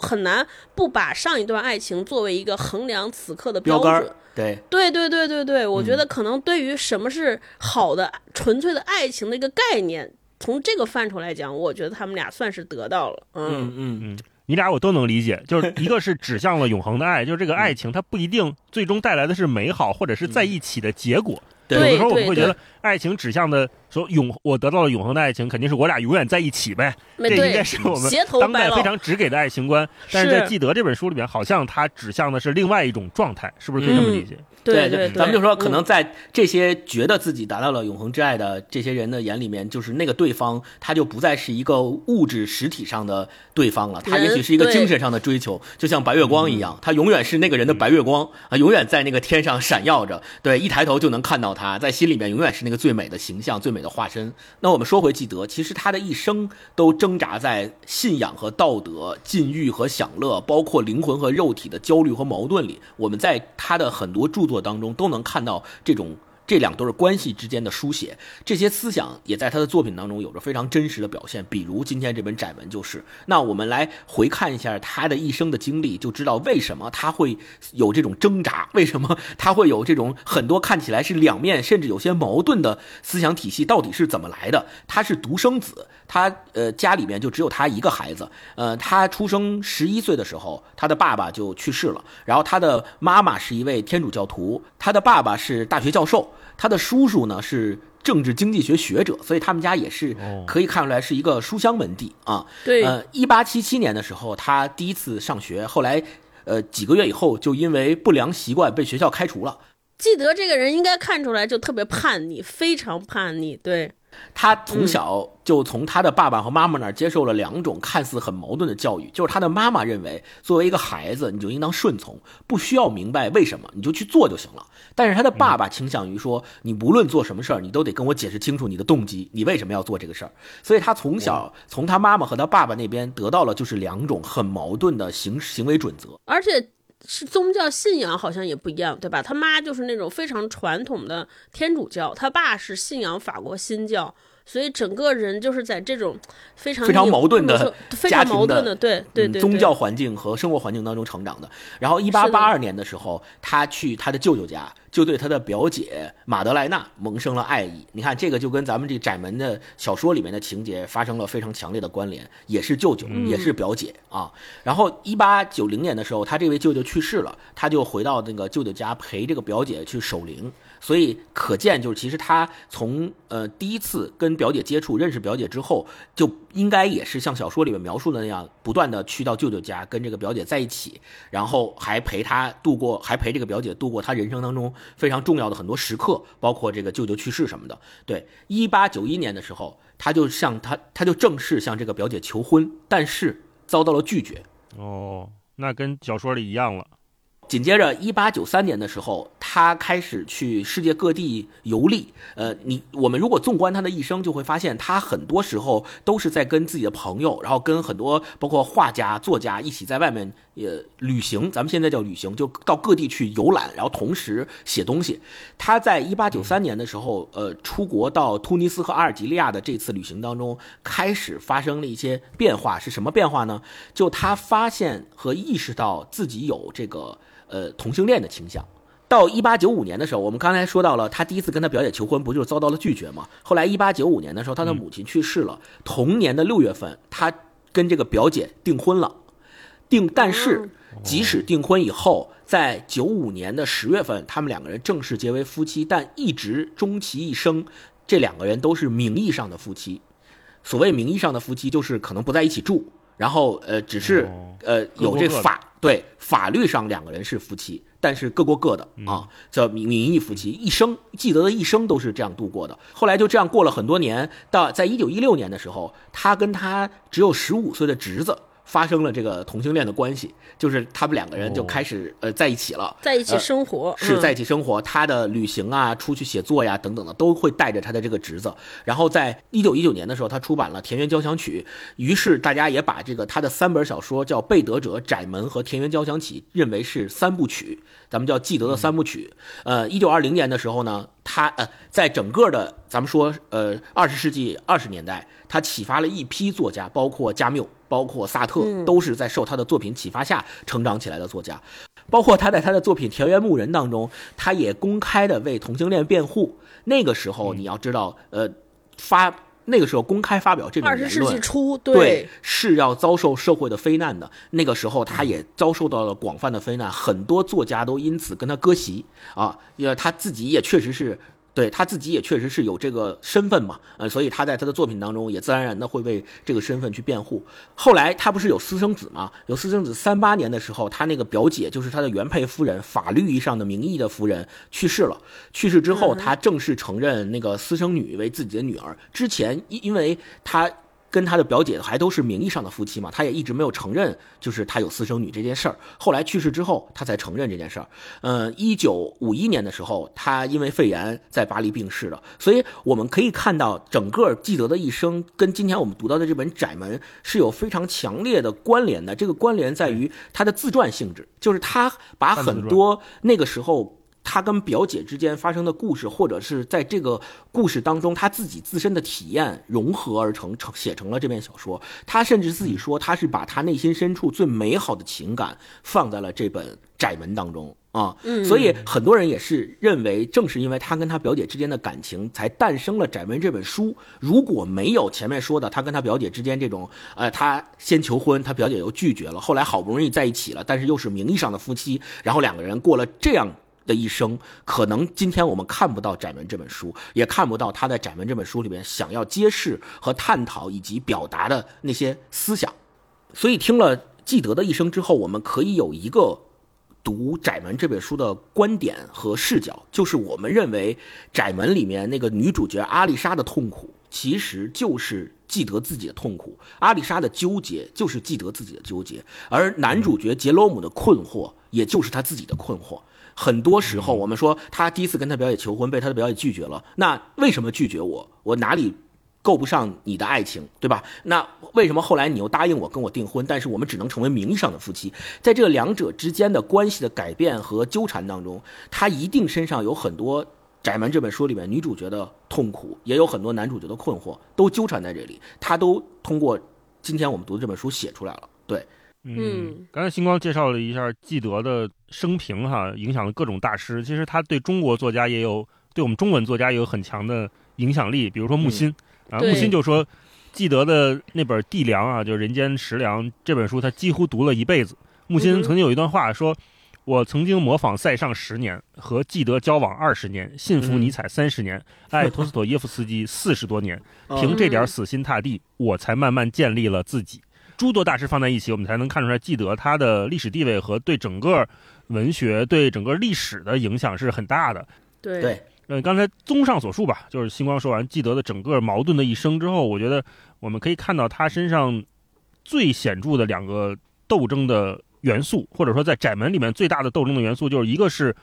很难不把上一段爱情作为一个衡量此刻的标准。对。对对对对对，我觉得可能对于什么是好的、纯粹的爱情的一个概念，从这个范畴来讲，我觉得他们俩算是得到了。嗯。嗯嗯，你俩我都能理解，就是一个是指向了永恒的爱，就是这个爱情它不一定最终带来的是美好或者是在一起的结果。有的时候我们会觉得爱情指向的说永，我得到了永恒的爱情，肯定是我俩永远在一起呗。这应该是我们当代非常直给的爱情观。但是在《记得》这本书里面，好像它指向的是另外一种状态，是不是可以这么理解？对对，咱们就说，可能在这些觉得自己达到了永恒之爱的这些人的眼里面，就是那个对方，他就不再是一个物质实体上的对方了，他也许是一个精神上的追求，就像白月光一样，他永远是那个人的白月光啊，永远在那个天上闪耀着，对，一抬头就能看到他，在心里面永远是那一个最美的形象、最美的化身。那我们说回纪德，其实他的一生都挣扎在信仰和道德、禁欲和享乐，包括灵魂和肉体的焦虑和矛盾里。我们在他的很多著作当中都能看到这种这两对关系之间的书写，这些思想也在他的作品当中有着非常真实的表现。比如今天这本窄文就是。那我们来回看一下他的一生的经历，就知道为什么他会有这种挣扎，为什么他会有这种很多看起来是两面，甚至有些矛盾的思想体系，到底是怎么来的？他是独生子，他呃家里面就只有他一个孩子。呃，他出生十一岁的时候，他的爸爸就去世了，然后他的妈妈是一位天主教徒，他的爸爸是大学教授。他的叔叔呢是政治经济学学者，所以他们家也是可以看出来是一个书香门第啊。对，呃，一八七七年的时候，他第一次上学，后来，呃，几个月以后就因为不良习惯被学校开除了。记得这个人应该看出来就特别叛逆，非常叛逆，对。他从小就从他的爸爸和妈妈那儿接受了两种看似很矛盾的教育，就是他的妈妈认为，作为一个孩子，你就应当顺从，不需要明白为什么，你就去做就行了。但是他的爸爸倾向于说，你无论做什么事儿，你都得跟我解释清楚你的动机，你为什么要做这个事儿。所以他从小从他妈妈和他爸爸那边得到了就是两种很矛盾的行行为准则，而且。是宗教信仰好像也不一样，对吧？他妈就是那种非常传统的天主教，他爸是信仰法国新教，所以整个人就是在这种非常非常矛盾的非常矛盾的对对对宗教环境和生活环境当中成长的。然后，一八八二年的时候，他去他的舅舅家。就对他的表姐马德莱娜萌生了爱意。你看，这个就跟咱们这窄门的小说里面的情节发生了非常强烈的关联，也是舅舅，也是表姐啊。然后，一八九零年的时候，他这位舅舅去世了，他就回到那个舅舅家陪这个表姐去守灵。所以可见，就是其实他从呃第一次跟表姐接触、认识表姐之后，就应该也是像小说里面描述的那样，不断的去到舅舅家跟这个表姐在一起，然后还陪他度过，还陪这个表姐度过他人生当中。非常重要的很多时刻，包括这个舅舅去世什么的。对，一八九一年的时候，他就向他，他就正式向这个表姐求婚，但是遭到了拒绝。哦，那跟小说里一样了。紧接着，一八九三年的时候，他开始去世界各地游历。呃，你我们如果纵观他的一生，就会发现他很多时候都是在跟自己的朋友，然后跟很多包括画家、作家一起在外面呃旅行。咱们现在叫旅行，就到各地去游览，然后同时写东西。他在一八九三年的时候，呃，出国到突尼斯和阿尔及利亚的这次旅行当中，开始发生了一些变化。是什么变化呢？就他发现和意识到自己有这个。呃，同性恋的倾向，到一八九五年的时候，我们刚才说到了，他第一次跟他表姐求婚，不就是遭到了拒绝吗？后来一八九五年的时候，他的母亲去世了，同年的六月份，他跟这个表姐订婚了，订，但是即使订婚以后，在九五年的十月份，他们两个人正式结为夫妻，但一直终其一生，这两个人都是名义上的夫妻。所谓名义上的夫妻，就是可能不在一起住。然后，呃，只是，呃，有这法对法律上两个人是夫妻，但是各过各的啊，叫名名义夫妻，一生记得的一生都是这样度过的。后来就这样过了很多年，到在一九一六年的时候，他跟他只有十五岁的侄子。发生了这个同性恋的关系，就是他们两个人就开始呃在一起了，在一起生活是在一起生活。他的旅行啊，出去写作呀等等的，都会带着他的这个侄子。然后在一九一九年的时候，他出版了《田园交响曲》，于是大家也把这个他的三本小说叫《贝德者》《窄门》和《田园交响曲》认为是三部曲，咱们叫记得的三部曲。呃，一九二零年的时候呢，他呃在整个的咱们说呃二十世纪二十年代，他启发了一批作家，包括加缪。包括萨特都是在受他的作品启发下成长起来的作家，包括他在他的作品《田园牧人》当中，他也公开的为同性恋辩护。那个时候你要知道，呃，发那个时候公开发表这种言论，二十世纪初，对，是要遭受社会的非难的。那个时候他也遭受到了广泛的非难，很多作家都因此跟他割席啊，因为他自己也确实是。对他自己也确实是有这个身份嘛，呃，所以他在他的作品当中也自然而然的会为这个身份去辩护。后来他不是有私生子嘛？有私生子，三八年的时候，他那个表姐就是他的原配夫人，法律意义上的名义的夫人去世了。去世之后，他正式承认那个私生女为自己的女儿。之前因因为他。跟他的表姐还都是名义上的夫妻嘛，他也一直没有承认，就是他有私生女这件事儿。后来去世之后，他才承认这件事儿。嗯，一九五一年的时候，他因为肺炎在巴黎病逝了。所以我们可以看到，整个纪德的一生跟今天我们读到的这本《窄门》是有非常强烈的关联的。这个关联在于他的自传性质，就是他把很多那个时候。他跟表姐之间发生的故事，或者是在这个故事当中他自己自身的体验融合而成，成写成了这篇小说。他甚至自己说，他是把他内心深处最美好的情感放在了这本《窄门》当中。啊，所以很多人也是认为，正是因为他跟他表姐之间的感情，才诞生了《窄门》这本书。如果没有前面说的他跟他表姐之间这种，呃，他先求婚，他表姐又拒绝了，后来好不容易在一起了，但是又是名义上的夫妻，然后两个人过了这样的一生，可能今天我们看不到《窄门》这本书，也看不到他在《窄门》这本书里面想要揭示和探讨以及表达的那些思想。所以听了纪德的一生之后，我们可以有一个。读《窄门》这本书的观点和视角，就是我们认为《窄门》里面那个女主角阿丽莎的痛苦，其实就是记得自己的痛苦；阿丽莎的纠结，就是记得自己的纠结；而男主角杰罗姆的困惑，也就是他自己的困惑。很多时候，我们说他第一次跟他表姐求婚，被他的表姐拒绝了，那为什么拒绝我？我哪里？够不上你的爱情，对吧？那为什么后来你又答应我跟我订婚？但是我们只能成为名义上的夫妻。在这两者之间的关系的改变和纠缠当中，他一定身上有很多《窄门》这本书里面女主角的痛苦，也有很多男主角的困惑，都纠缠在这里。他都通过今天我们读的这本书写出来了。对，嗯，刚才星光介绍了一下纪德的生平，哈，影响了各种大师。其实他对中国作家也有，对我们中文作家也有很强的影响力。比如说木心。啊，木心就说，记得的那本《地粮》啊，就是《人间食粮》这本书，他几乎读了一辈子。木心曾经有一段话说：“我曾经模仿塞尚十年，和记得交往二十年，信服尼采三十年，爱托斯妥耶夫斯基四十多年，凭这点死心塌地，我才慢慢建立了自己。诸多大师放在一起，我们才能看出来，记得他的历史地位和对整个文学、对整个历史的影响是很大的。”对。嗯，刚才综上所述吧，就是星光说完记得的整个矛盾的一生之后，我觉得我们可以看到他身上最显著的两个斗争的元素，或者说在窄门里面最大的斗争的元素，就是一个是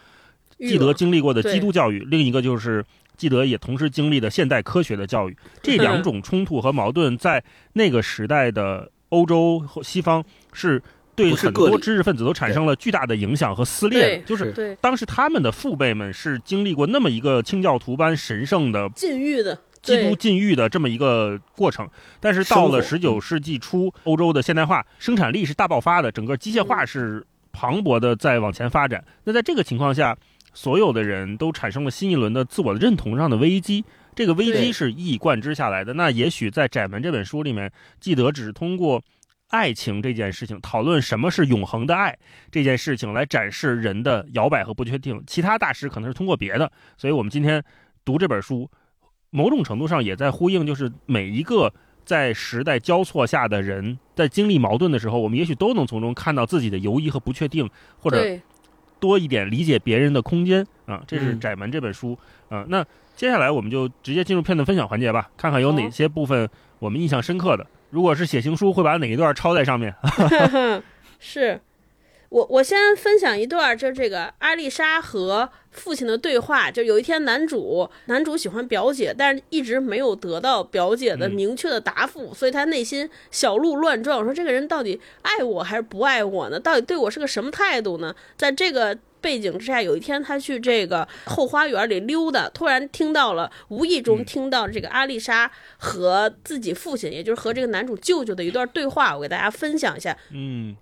记得经历过的基督教育，另一个就是记得也同时经历的现代科学的教育。这两种冲突和矛盾在那个时代的欧洲和西方是。对很多知识分子都产生了巨大的影响和撕裂，就是当时他们的父辈们是经历过那么一个清教徒般神圣的禁欲的基督禁欲的这么一个过程，但是到了十九世纪初，欧洲的现代化生产力是大爆发的，整个机械化是磅礴的在往前发展。那在这个情况下，所有的人都产生了新一轮的自我认同上的危机，这个危机是一以贯之下来的。那也许在《窄门》这本书里面，记得只是通过。爱情这件事情，讨论什么是永恒的爱这件事情，来展示人的摇摆和不确定。其他大师可能是通过别的，所以我们今天读这本书，某种程度上也在呼应，就是每一个在时代交错下的人，在经历矛盾的时候，我们也许都能从中看到自己的犹疑和不确定，或者多一点理解别人的空间啊。这是《窄门》这本书啊。那接下来我们就直接进入片段分享环节吧，看看有哪些部分我们印象深刻的。如果是写情书，会把哪一段抄在上面？是，我我先分享一段，就是这个阿丽莎和父亲的对话。就有一天，男主男主喜欢表姐，但是一直没有得到表姐的明确的答复，所以他内心小鹿乱撞，说这个人到底爱我还是不爱我呢？到底对我是个什么态度呢？在这个。背景之下，有一天他去这个后花园里溜达，突然听到了，无意中听到这个阿丽莎和自己父亲，也就是和这个男主舅舅的一段对话，我给大家分享一下。嗯，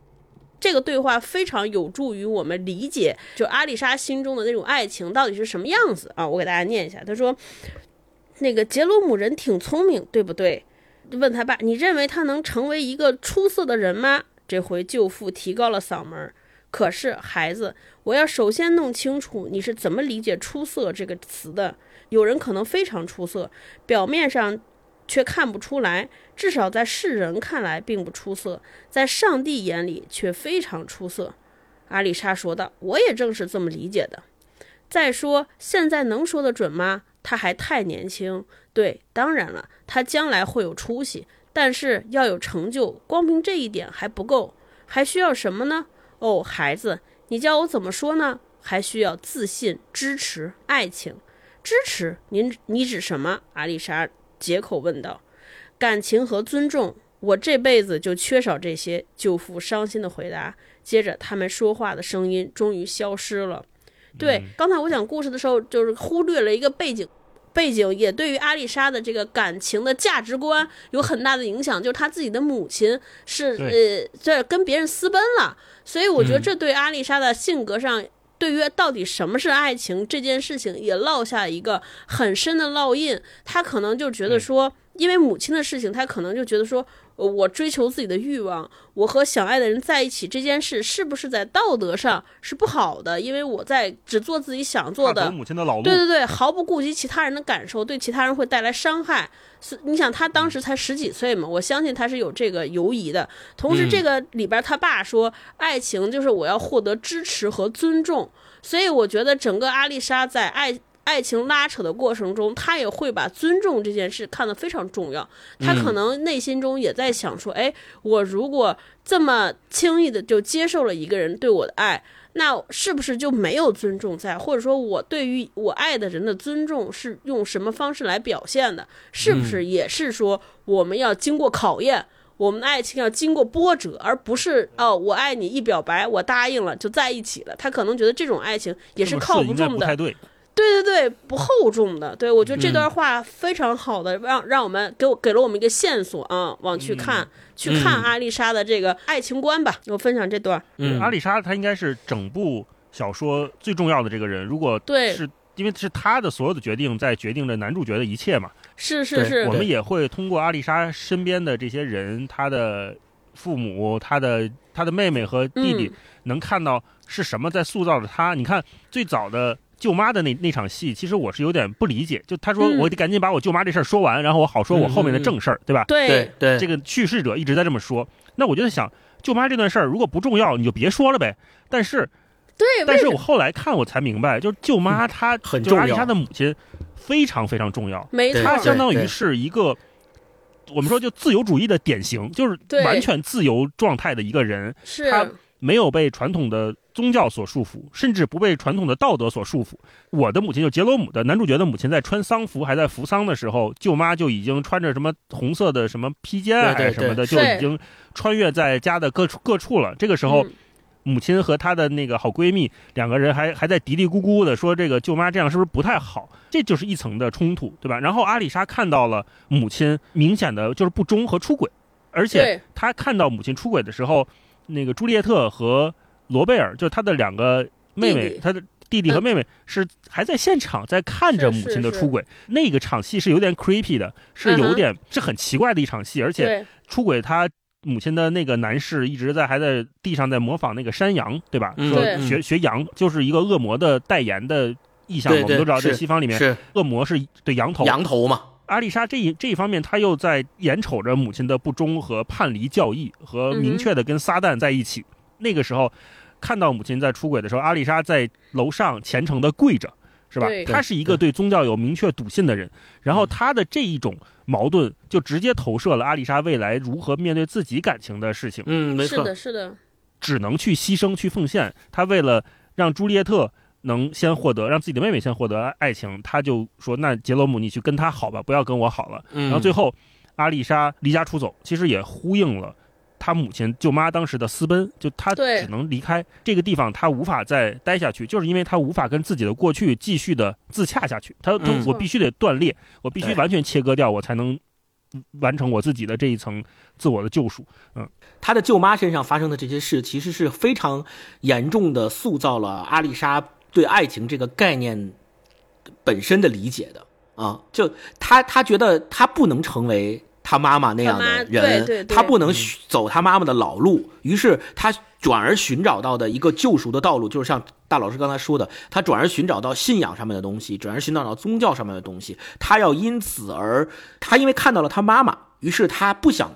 这个对话非常有助于我们理解，就阿丽莎心中的那种爱情到底是什么样子啊！我给大家念一下，他说：“那个杰罗姆人挺聪明，对不对？”问他爸：“你认为他能成为一个出色的人吗？”这回舅父提高了嗓门。可是，孩子，我要首先弄清楚你是怎么理解“出色”这个词的。有人可能非常出色，表面上却看不出来，至少在世人看来并不出色，在上帝眼里却非常出色。阿丽莎说道：“我也正是这么理解的。再说，现在能说得准吗？他还太年轻。对，当然了，他将来会有出息，但是要有成就，光凭这一点还不够，还需要什么呢？”哦，孩子，你叫我怎么说呢？还需要自信、支持、爱情、支持。您你指什么？阿丽莎接口问道。感情和尊重，我这辈子就缺少这些。舅父伤心的回答。接着，他们说话的声音终于消失了。对嗯，刚才我讲故事的时候，就是忽略了一个背景。背景也对于阿丽莎的这个感情的价值观有很大的影响，就是她自己的母亲是呃，这跟别人私奔了，所以我觉得嗯这对阿丽莎的性格上，对于到底什么是爱情这件事情，也落下一个很深的烙印。她可能就觉得说，因为母亲的事情，她可能就觉得说，呃我追求自己的欲望，我和想爱的人在一起这件事，是不是在道德上是不好的？因为我在只做自己想做的，母亲的老路，对对对，毫不顾及其他人的感受，对其他人会带来伤害。是，你想他当时才十几岁嘛，我相信他是有这个犹疑的。同时，嗯这个里边他爸说，爱情就是我要获得支持和尊重，所以我觉得整个阿丽莎在爱。爱情拉扯的过程中，他也会把尊重这件事看得非常重要。他可能内心中也在想说：“哎，我如果这么轻易的就接受了一个人对我的爱，那是不是就没有尊重在？或者说我对于我爱的人的尊重是用什么方式来表现的？是不是也是说我们要经过考验？我们的爱情要经过波折，而不是哦，我爱你一表白，我答应了就在一起了。他可能觉得这种爱情也是靠不住的，对。对对对，不厚重的。对我觉得这嗯段话非常好的，让让我们给我给了我们一个线索啊，往去看、去看嗯阿丽莎的这个爱情观吧。我分享这段，嗯，阿丽莎她应该是整部小说最重要的这个人，如果对是因为是她的所有的决定在决定着男主角的一切嘛，是是是我，们也会通过阿丽莎身边的这些人，她的父母、她的她的妹妹和弟弟，嗯能看到是什么在塑造着她。你看最早的。舅妈的那那场戏，其实我是有点不理解。就他说，嗯我得赶紧把我舅妈这事儿说完，然后我好说我后面的正事儿，对吧？对对对，这个叙事者一直在这么说。那我就在想，舅妈这段事儿如果不重要，你就别说了呗。但是，对，但是我后来看我才明白，就是舅妈她很重要她的母亲非常非常重要。没错她，相当于是一个，我们说就自由主义的典型，就是完全自由状态的一个人，是他没有被传统的宗教所束缚，甚至不被传统的道德所束缚。我的母亲就杰罗姆的男主角的母亲，在穿丧服还在扶丧的时候，舅妈就已经穿着什么红色的什么披肩啊还是什么的，就已经穿越在家的各处各处了。这个时候，嗯母亲和她的那个好闺蜜两个人还还在嘀嘀咕咕的说这个舅妈这样是不是不太好？这就是一层的冲突，对吧？然后阿里莎看到了母亲明显的就是不忠和出轨，而且她看到母亲出轨的时候，那个朱丽叶特和罗贝尔，就是他的两个妹妹，弟弟。她的弟弟和妹妹是还在现场在看着母亲的是。出轨，那个场戏是有点 creepy 的，是有点、是很奇怪的一场戏，而且出轨他母亲的那个男士一直在还在地上在模仿那个山羊，对吧？嗯。说学学羊就是一个恶魔的代言的意象，对对。我们都知道，在西方里面，是。恶魔是对羊头。羊头嘛，阿丽莎这一这一方面，她又在眼瞅着母亲的不忠和叛离教义，和明确的跟撒旦在一起。那个时候，看到母亲在出轨的时候，阿丽莎在楼上虔诚的跪着，是吧对？她是一个对宗教有明确笃信的人，然后她的这一种矛盾，就直接投射了阿丽莎未来如何面对自己感情的事情，嗯，没错，是的，是的，只能去牺牲、去奉献。她为了让朱丽叶特。能先获得，让自己的妹妹先获得爱情，她就说：“那杰罗姆，你去跟他好吧，不要跟我好了。”嗯，然后最后，阿丽莎离家出走，其实也呼应了她母亲舅妈当时的私奔，就他只能离开这个地方，他无法再待下去，就是因为他无法跟自己的过去继续的自洽下去。他，他嗯我必须得断裂，我必须完全切割掉，我才能完成我自己的这一层自我的救赎。嗯他的舅妈身上发生的这些事，其实是非常严重的塑造了阿丽莎对爱情这个概念本身的理解的啊。就他他觉得他不能成为他妈妈那样的人，对对对他不能走他妈妈的老路，于是他转而寻找到的一个救赎的道路，就是像大老师刚才说的，他转而寻找到信仰上面的东西，转而寻找到宗教上面的东西。他要因此而，他因为看到了他妈妈，于是他不想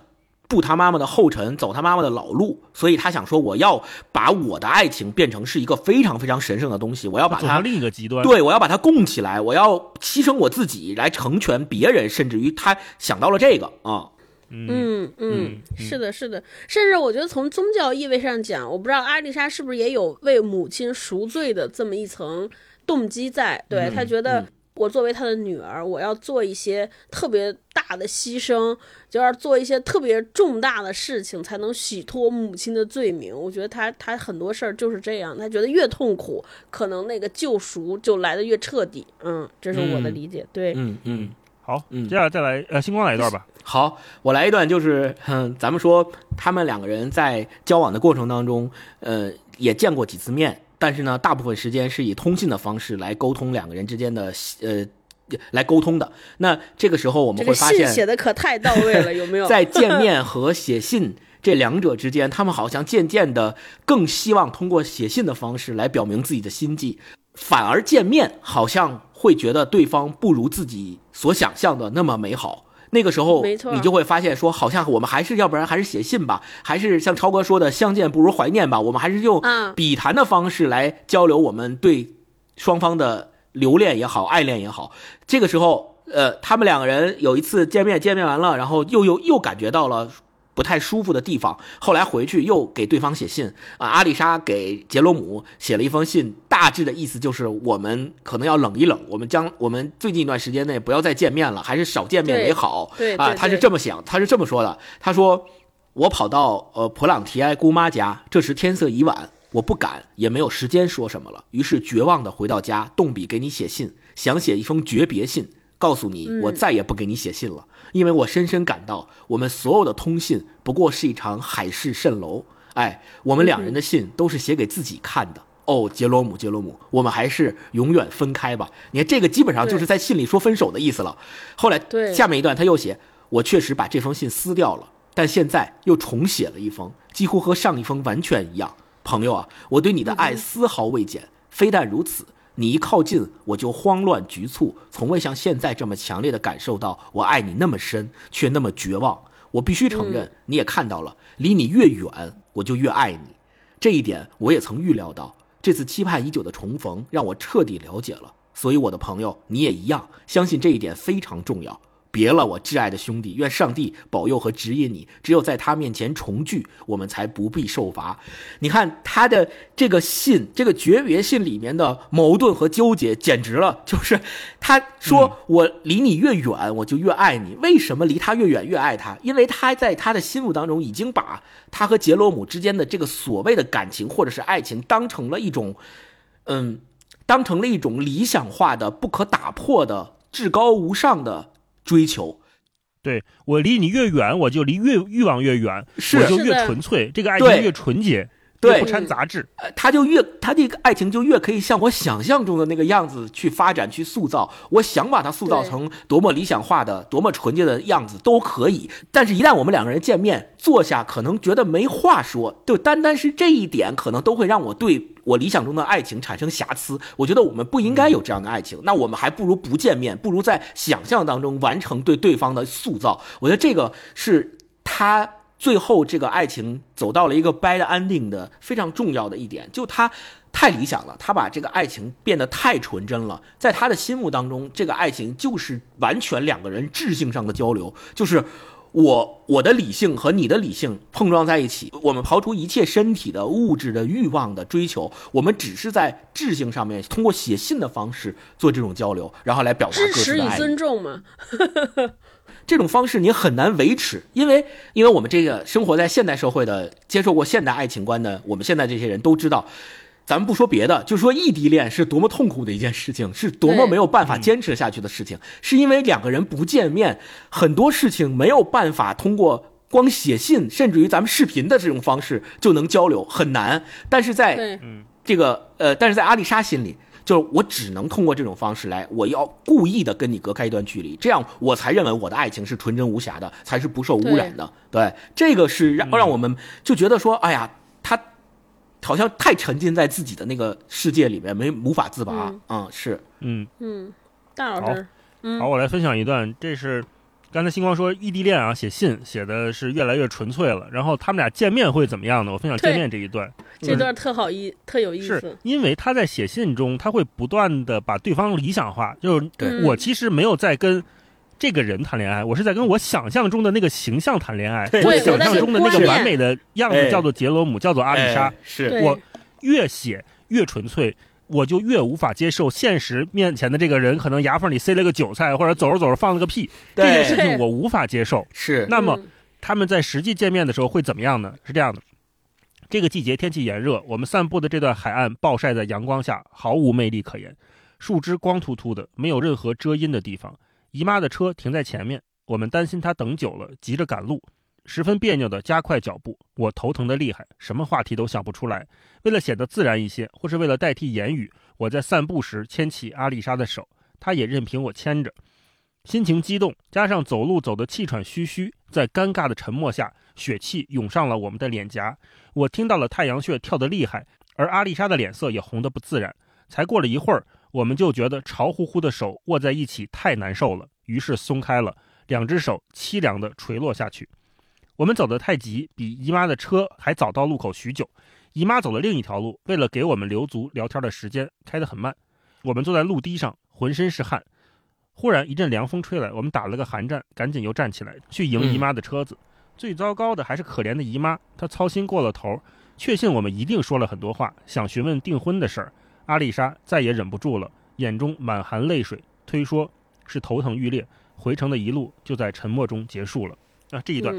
步他妈妈的后尘，走他妈妈的老路，所以他想说，我要把我的爱情变成是一个非常非常神圣的东西，我要把它另一个极端，对，我要把它供起来，我要牺牲我自己来成全别人，甚至于他想到了这个啊，嗯嗯嗯嗯，是的，是的，甚至我觉得从宗教意味上讲，我不知道阿丽莎是不是也有为母亲赎罪的这么一层动机在，对他觉得。我作为他的女儿，我要做一些特别大大的牺牲，就要做一些特别重大的事情，才能洗脱母亲的罪名。我觉得他他很多事儿就是这样，他觉得越痛苦，可能那个救赎就来的越彻底。嗯，这是我的理解。对，嗯嗯。好，嗯接下来再来，呃，星光来一段吧。好，我来一段，就是，嗯，咱们说他们两个人在交往的过程当中，呃，也见过几次面，但是呢，大部分时间是以通信的方式来沟通两个人之间的，呃，来沟通的。那这个时候我们会发现，写的可太到位了，有没有？在见面和写信这两者之间，他们好像渐渐的更希望通过写信的方式来表明自己的心迹，反而见面好像。会觉得对方不如自己所想象的那么美好，那个时候，你就会发现说，好像我们还是要不然还是写信吧，还是像超哥说的，相见不如怀念吧，我们还是用笔谈的方式来交流我们对双方的留恋也好，爱恋也好。这个时候，呃，他们两个人有一次见面，见面完了，然后又又又感觉到了。不太舒服的地方，后来回去又给对方写信啊。阿丽莎给杰罗姆写了一封信，大致的意思就是我们可能要冷一冷，我们将我们最近一段时间内不要再见面了，还是少见面为好。对啊，他是这么想，他是这么说的。他说：“我跑到呃普朗提埃姑妈家，这时天色已晚，我不敢也没有时间说什么了，于是绝望的回到家，动笔给你写信，想写一封诀别信，告诉你我再也不给你写信了。”因为我深深感到，我们所有的通信不过是一场海市蜃楼。哎，我们两人的信都是写给自己看的。哦，杰罗姆，杰罗姆，我们还是永远分开吧。你看，这个基本上就是在信里说分手的意思了。后来，下面一段他又写：我确实把这封信撕掉了，但现在又重写了一封，几乎和上一封完全一样。朋友啊，我对你的爱丝毫未减。非但如此。你一靠近，我就慌乱局促，从未像现在这么强烈的感受到我爱你那么深，却那么绝望。我必须承认，你也看到了，离你越远，我就越爱你。这一点我也曾预料到。这次期盼已久的重逢，让我彻底了解了。所以，我的朋友，你也一样，相信这一点非常重要。别了，我挚爱的兄弟，愿上帝保佑和指引你。只有在他面前重聚，我们才不必受罚。你看他的这个信，这个诀别信里面的矛盾和纠结，简直了。就是他说：“我离你越远，我就越爱你。为什么离他越远越爱他？因为他在他的心目当中，已经把他和杰罗姆之间的这个所谓的感情或者是爱情，当成了一种，嗯，当成了一种理想化的、不可打破的、至高无上的。”追求，对我离你越远，我就离越欲望越远，我就越纯粹，这个爱情越纯洁。对，不掺杂质，他就越他这个爱情就越可以像我想象中的那个样子去发展去塑造。我想把它塑造成多么理想化的、多么纯洁的样子都可以。但是，一旦我们两个人见面坐下，可能觉得没话说，就单单是这一点，可能都会让我对我理想中的爱情产生瑕疵。我觉得我们不应该有这样的爱情，那我们还不如不见面，不如在想象当中完成对对方的塑造。我觉得这个是他。最后，这个爱情走到了一个 bad ending 的非常重要的一点，就他太理想了，他把这个爱情变得太纯真了。在他的心目当中，这个爱情就是完全两个人智性上的交流，就是我我的理性和你的理性碰撞在一起，我们刨除一切身体的物质的欲望的追求，我们只是在智性上面通过写信的方式做这种交流，然后来表达支持与尊重嘛。这种方式你很难维持，因为因为我们这个生活在现代社会的、接受过现代爱情观的，我们现在这些人都知道，咱们不说别的，就说异地恋是多么痛苦的一件事情，是多么没有办法坚持下去的事情，是因为两个人不见面，很多事情没有办法通过光写信，甚至于咱们视频的这种方式就能交流，很难。但是在这个呃，但是在阿丽莎心里。就是我只能通过这种方式来，我要故意的跟你隔开一段距离，这样我才认为我的爱情是纯真无瑕的，才是不受污染的。对，这个是让让我们就觉得说，哎呀，他好像太沉浸在自己的那个世界里面，没无法自拔。嗯，是，嗯嗯，大老师，好，我来分享一段，这是。刚才星光说异地恋啊，写信写的是越来越纯粹了。然后他们俩见面会怎么样呢？我分享见面这一段，这段特好意，特有意思。是因为他在写信中，他会不断的把对方理想化，就是我其实没有在跟这个人谈恋爱，我是在跟我想象中的那个形象谈恋爱。我想象中的那个完美的样子叫做杰罗姆，叫做阿丽莎。是我越写越纯粹。我就越无法接受现实面前的这个人可能牙缝里塞了个韭菜，或者走着走着放了个屁，这件事情我无法接受。是，那么他们在实际见面的时候会怎么样呢？是这样的，这个季节天气炎热，我们散步的这段海岸暴晒在阳光下，毫无魅力可言，树枝光秃秃的，没有任何遮阴的地方。姨妈的车停在前面，我们担心她等久了，急着赶路。十分别扭地加快脚步，我头疼得厉害，什么话题都想不出来。为了显得自然一些，或是为了代替言语，我在散步时牵起阿丽莎的手，她也任凭我牵着。心情激动，加上走路走得气喘吁吁，在尴尬的沉默下，血气涌上了我们的脸颊。我听到了太阳穴跳得厉害，而阿丽莎的脸色也红得不自然。才过了一会儿，我们就觉得潮乎乎的手握在一起太难受了，于是松开了，两只手凄凉地垂落下去。我们走得太急，比姨妈的车还早到路口许久。姨妈走了另一条路，为了给我们留足聊天的时间，开得很慢。我们坐在路堤上，浑身是汗。忽然一阵凉风吹来，我们打了个寒战，赶紧又站起来去迎姨妈的车子。最糟糕的还是可怜的姨妈，她操心过了头，确信我们一定说了很多话，想询问订婚的事儿。阿丽莎再也忍不住了，眼中满含泪水，推说是头疼欲裂。回程的一路就在沉默中结束了。啊，这一段。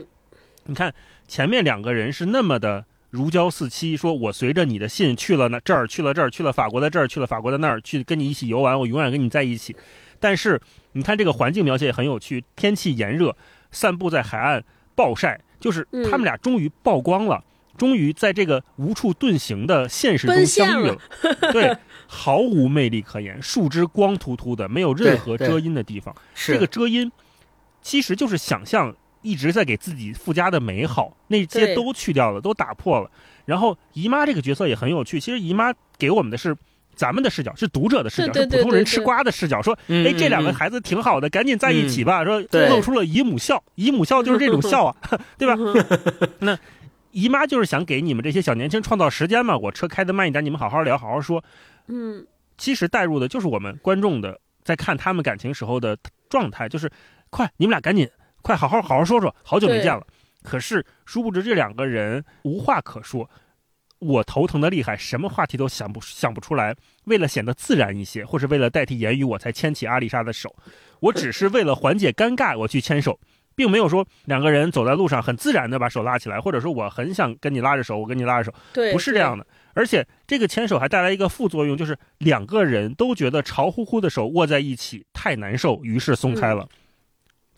你看，前面两个人是那么的如胶似漆，说我随着你的信去了那这儿，去了这儿，去了法国的这儿，去了法国的那儿，去跟你一起游玩，我永远跟你在一起。但是你看这个环境描写也很有趣，天气炎热，散步在海岸暴晒，就是他们俩终于曝光了，终于在这个无处遁形的现实中相遇了。对，毫无魅力可言，树枝光秃秃的，没有任何遮阴的地方。这个遮阴其实就是想象。一直在给自己附加的美好，那些都去掉了，都打破了。然后姨妈这个角色也很有趣。其实姨妈给我们的是咱们的视角，是读者的视角，是普通人吃瓜的视角。说，哎，这两个孩子挺好的，赶紧在一起吧。说露出了姨母笑，姨母笑就是这种笑啊，对吧？那姨妈就是想给你们这些小年轻创造时间嘛。我车开的慢一点，你们好好聊，好好说。嗯，其实带入的就是我们观众的在看他们感情时候的状态，就是快，你们俩赶紧。快好好好好说说，好久没见了。可是殊不知这两个人无话可说，我头疼的厉害，什么话题都想不想不出来。为了显得自然一些，或是为了代替言语，我才牵起阿丽莎的手。我只是为了缓解尴尬，我去牵手，并没有说两个人走在路上很自然的把手拉起来，或者说我很想跟你拉着手，我跟你拉着手，对，不是这样的。而且这个牵手还带来一个副作用，就是两个人都觉得潮乎乎的手握在一起太难受，于是松开了。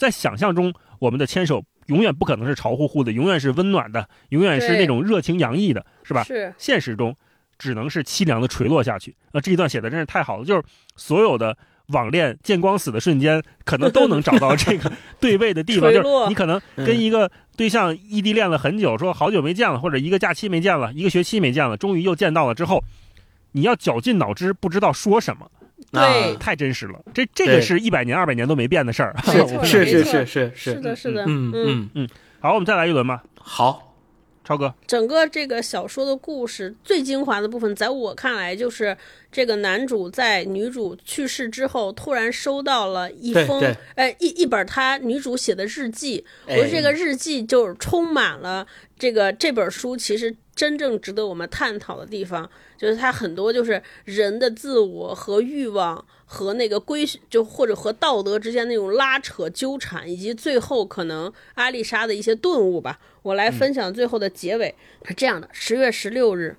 在想象中，我们的牵手永远不可能是潮乎乎的，永远是温暖的，永远是那种热情洋溢的，是吧？是。现实中，只能是凄凉的垂落下去。啊，这一段写的真是太好了，就是所有的网恋见光死的瞬间，可能都能找到这个 对位的地方。就是你可能跟一个对象异地恋了很久，说好久没见了，或者一个假期没见了，一个学期没见了，终于又见到了之后，你要绞尽脑汁，不知道说什么。对，太真实了。这这个是一百年、二百年都没变的事儿。是是是是是是的，是的。嗯嗯嗯。好，我们再来一轮吧。好，超哥。整个这个小说的故事最精华的部分，在我看来，就是这个男主在女主去世之后，突然收到了一封，呃，一一本他女主写的日记。我觉得这个日记就充满了这个这本书其实真正值得我们探讨的地方。就是他很多就是人的自我和欲望和那个规就或者和道德之间那种拉扯纠缠，以及最后可能阿丽莎的一些顿悟吧。我来分享最后的结尾是这样的：十月十六日，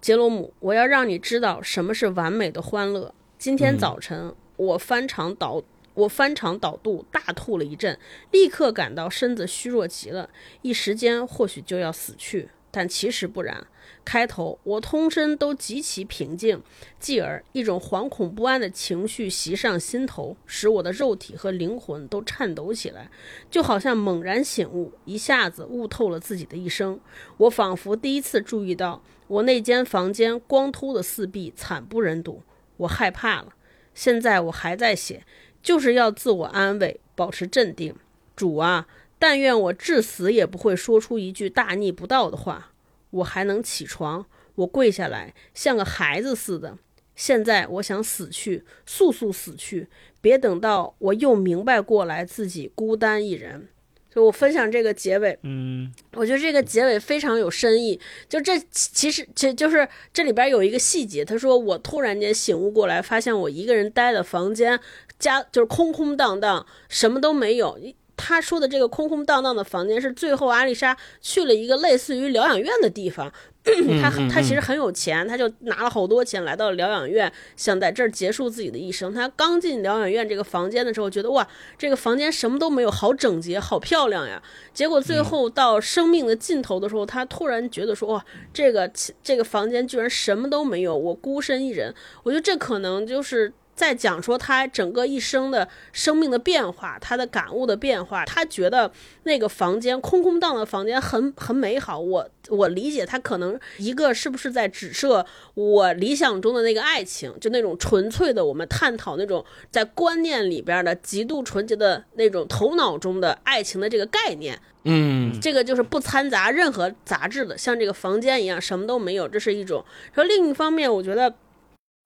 杰罗姆，我要让你知道什么是完美的欢乐。今天早晨我翻肠倒我翻肠倒肚大吐了一阵，立刻感到身子虚弱极了，一时间或许就要死去，但其实不然。开头我通身都极其平静，继而一种惶恐不安的情绪袭上心头，使我的肉体和灵魂都颤抖起来，就好像猛然醒悟，一下子悟透了自己的一生。我仿佛第一次注意到，我那间房间光秃的四壁惨不忍睹。我害怕了。现在我还在写，就是要自我安慰，保持镇定。主啊，但愿我至死也不会说出一句大逆不道的话。我还能起床，我跪下来，像个孩子似的。现在我想死去，速速死去，别等到我又明白过来自己孤单一人。就我分享这个结尾，嗯，我觉得这个结尾非常有深意。就这其实其就是这里边有一个细节，他说我突然间醒悟过来，发现我一个人待的房间家就是空空荡荡，什么都没有。他说的这个空空荡荡的房间是最后阿丽莎去了一个类似于疗养院的地方。他他其实很有钱，他就拿了好多钱来到疗养院，想在这儿结束自己的一生。他刚进疗养院这个房间的时候，觉得哇，这个房间什么都没有，好整洁，好漂亮呀。结果最后到生命的尽头的时候，他突然觉得说哇，这个这个房间居然什么都没有，我孤身一人。我觉得这可能就是。在讲说他整个一生的生命的变化，他的感悟的变化。他觉得那个房间空空荡的房间很很美好。我我理解他可能一个是不是在指涉我理想中的那个爱情，就那种纯粹的我们探讨那种在观念里边的极度纯洁的那种头脑中的爱情的这个概念。嗯，这个就是不掺杂任何杂质的，像这个房间一样什么都没有，这是一种。然后另一方面，我觉得。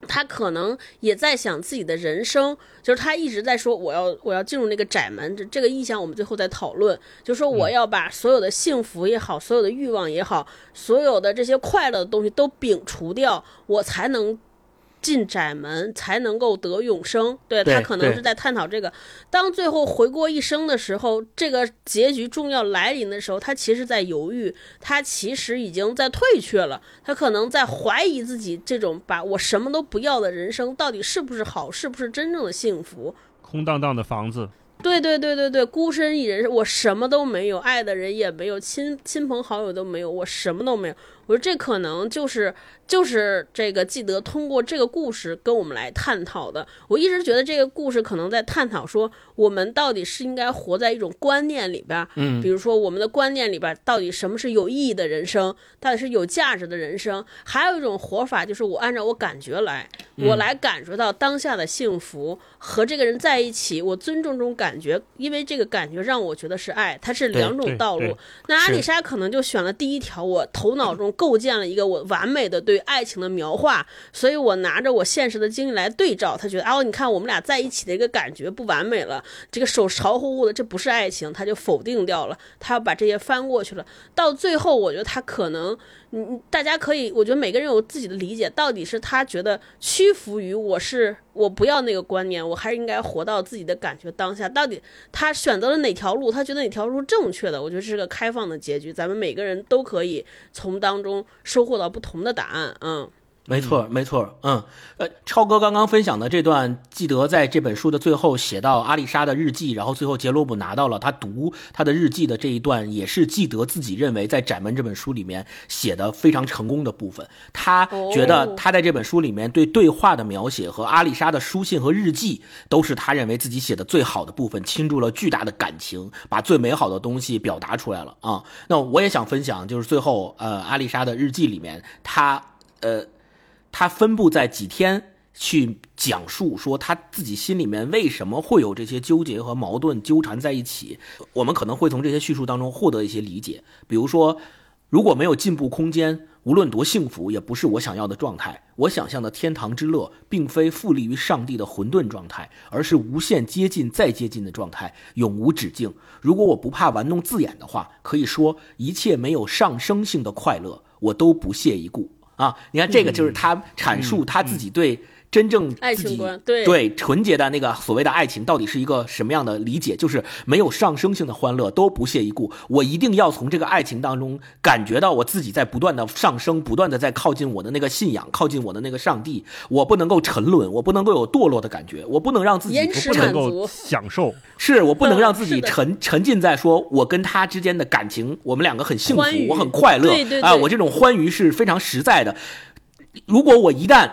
他可能也在想自己的人生，就是他一直在说我要我要进入那个窄门，这这个意向我们最后再讨论。就说我要把所有的幸福也好，所有的欲望也好，所有的这些快乐的东西都摒除掉，我才能。进窄门才能够得永生，对他可能是在探讨这个。当最后回过一生的时候，这个结局重要来临的时候，他其实在犹豫，他其实已经在退却了，他可能在怀疑自己这种把我什么都不要的人生到底是不是好，是不是真正的幸福？空荡荡的房子。对对对对对，孤身一人，我什么都没有，爱的人也没有，亲亲朋好友都没有，我什么都没有。我说这可能就是就是这个记得通过这个故事跟我们来探讨的。我一直觉得这个故事可能在探讨说，我们到底是应该活在一种观念里边，嗯，比如说我们的观念里边到底什么是有意义的人生，到底是有价值的人生。还有一种活法就是我按照我感觉来，我来感受到当下的幸福，和这个人在一起，我尊重这种感觉，因为这个感觉让我觉得是爱，它是两种道路。那阿里莎可能就选了第一条，我头脑中。构建了一个我完美的对爱情的描画，所以我拿着我现实的经历来对照，他觉得哦，你看我们俩在一起的一个感觉不完美了，这个手潮乎乎的，这不是爱情，他就否定掉了，他要把这些翻过去了。到最后，我觉得他可能。你大家可以，我觉得每个人有自己的理解，到底是他觉得屈服于我是我不要那个观念，我还是应该活到自己的感觉当下。到底他选择了哪条路，他觉得哪条路正确的？我觉得是个开放的结局，咱们每个人都可以从当中收获到不同的答案。嗯。没错，没错，嗯，呃，超哥刚刚分享的这段，记得在这本书的最后写到阿丽莎的日记，然后最后杰罗姆拿到了他读他的日记的这一段，也是记得自己认为在《窄门》这本书里面写的非常成功的部分。他觉得他在这本书里面对对话的描写和阿丽莎的书信和日记，都是他认为自己写的最好的部分，倾注了巨大的感情，把最美好的东西表达出来了啊。那我也想分享，就是最后，呃，阿丽莎的日记里面，他，呃。他分布在几天去讲述说他自己心里面为什么会有这些纠结和矛盾纠缠在一起，我们可能会从这些叙述当中获得一些理解。比如说，如果没有进步空间，无论多幸福，也不是我想要的状态。我想象的天堂之乐，并非富利于上帝的混沌状态，而是无限接近再接近的状态，永无止境。如果我不怕玩弄字眼的话，可以说一切没有上升性的快乐，我都不屑一顾。啊，你看这个就是他阐述他自己对真正自己对对纯洁的那个所谓的爱情到底是一个什么样的理解，就是没有上升性的欢乐都不屑一顾。我一定要从这个爱情当中感觉到我自己在不断的上升，不断的在靠近我的那个信仰，靠近我的那个上帝。我不能够沉沦，我不能够有堕落的感觉，我不能让自己不能够享受，是我不能让自己沉沉浸在说我跟他之间的感情，我们两个很幸福，我很快乐啊，我这种欢愉是非常实在的。如果我一旦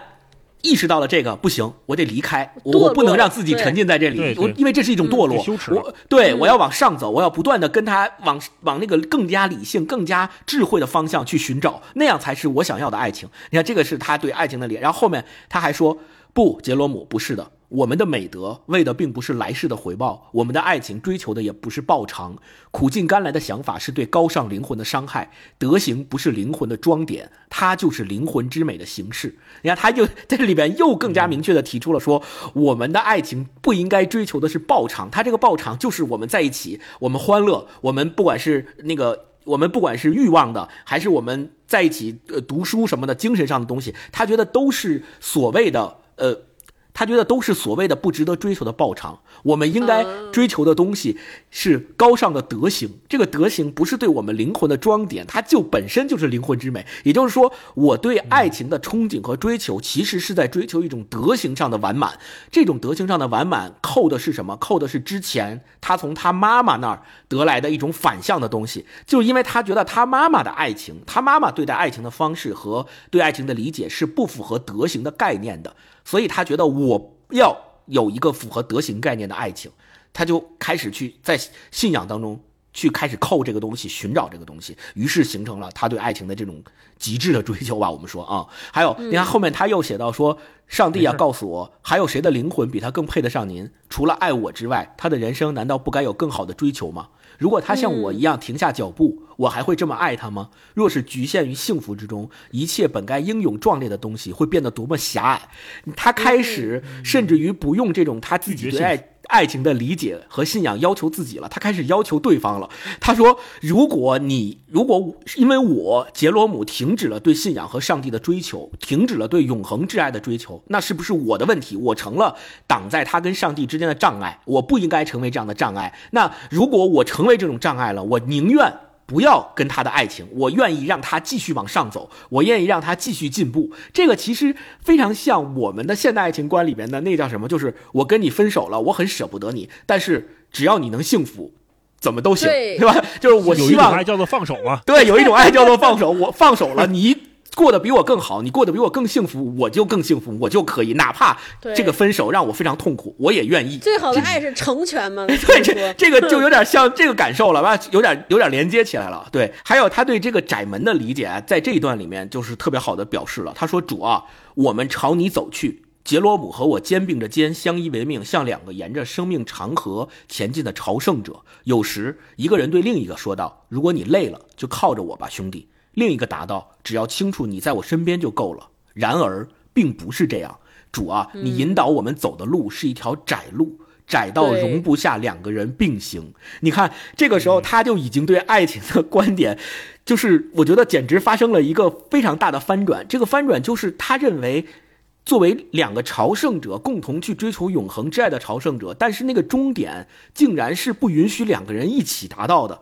意识到了这个不行，我得离开，我不能让自己沉浸在这里，我因为这是一种堕落。我对我要往上走，我要不断的跟他往往那个更加理性、更加智慧的方向去寻找，那样才是我想要的爱情。你看，这个是他对爱情的理。然后后面他还说：“不，杰罗姆，不是的，我们的美德为的并不是来世的回报，我们的爱情追求的也不是报偿，苦尽甘来的想法是对高尚灵魂的伤害。德行不是灵魂的装点，它就是灵魂之美的形式。你看，他就在这里边又更加明确的提出了说，我们的爱情不应该追求的是报偿，他这个报偿就是我们在一起，我们欢乐，我们不管是那个。我们不管是欲望的，还是我们在一起呃读书什么的，精神上的东西，他觉得都是所谓的呃。他觉得都是所谓的不值得追求的报偿。我们应该追求的东西是高尚的德行。这个德行不是对我们灵魂的装点，它就本身就是灵魂之美。也就是说，我对爱情的憧憬和追求，其实是在追求一种德行上的完满。这种德行上的完满，扣的是什么？扣的是之前他从他妈妈那儿得来的一种反向的东西。就因为他觉得他妈妈的爱情，他妈妈对待爱情的方式和对爱情的理解是不符合德行的概念的。所以他觉得我要有一个符合德行概念的爱情，他就开始去在信仰当中去开始扣这个东西，寻找这个东西，于是形成了他对爱情的这种极致的追求吧。我们说啊，还有你看后面他又写到说，上帝啊，告诉我，还有谁的灵魂比他更配得上您？除了爱我之外，他的人生难道不该有更好的追求吗？如果他像我一样停下脚步，我还会这么爱他吗？若是局限于幸福之中，一切本该英勇壮烈的东西会变得多么狭隘。他开始甚至于不用这种他自己对爱。爱情的理解和信仰要求自己了，他开始要求对方了。他说：“如果你如果因为我杰罗姆停止了对信仰和上帝的追求，停止了对永恒挚爱的追求，那是不是我的问题？我成了挡在他跟上帝之间的障碍？我不应该成为这样的障碍。那如果我成为这种障碍了，我宁愿。”不要跟他的爱情，我愿意让他继续往上走，我愿意让他继续进步。这个其实非常像我们的现代爱情观里面的那叫什么？就是我跟你分手了，我很舍不得你，但是只要你能幸福，怎么都行，对吧？就是我希望爱叫做放手嘛。对，有一种爱叫做放手，我放手了，你。过得比我更好，你过得比我更幸福，我就更幸福，我就可以，哪怕这个分手让我非常痛苦，我也愿意。最好的爱是成全嘛？对，这这个就有点像这个感受了吧？有点有点连接起来了。对，还有他对这个窄门的理解，在这一段里面就是特别好的表示了。他说：“主啊，我们朝你走去。”杰罗姆和我肩并着肩，相依为命，像两个沿着生命长河前进的朝圣者。有时，一个人对另一个说道：“如果你累了，就靠着我吧，兄弟。”另一个答道：“只要清楚你在我身边就够了。”然而，并不是这样。主啊，你引导我们走的路是一条窄路，窄到容不下两个人并行。你看，这个时候他就已经对爱情的观点，就是我觉得简直发生了一个非常大的翻转。这个翻转就是他认为，作为两个朝圣者共同去追求永恒之爱的朝圣者，但是那个终点竟然是不允许两个人一起达到的。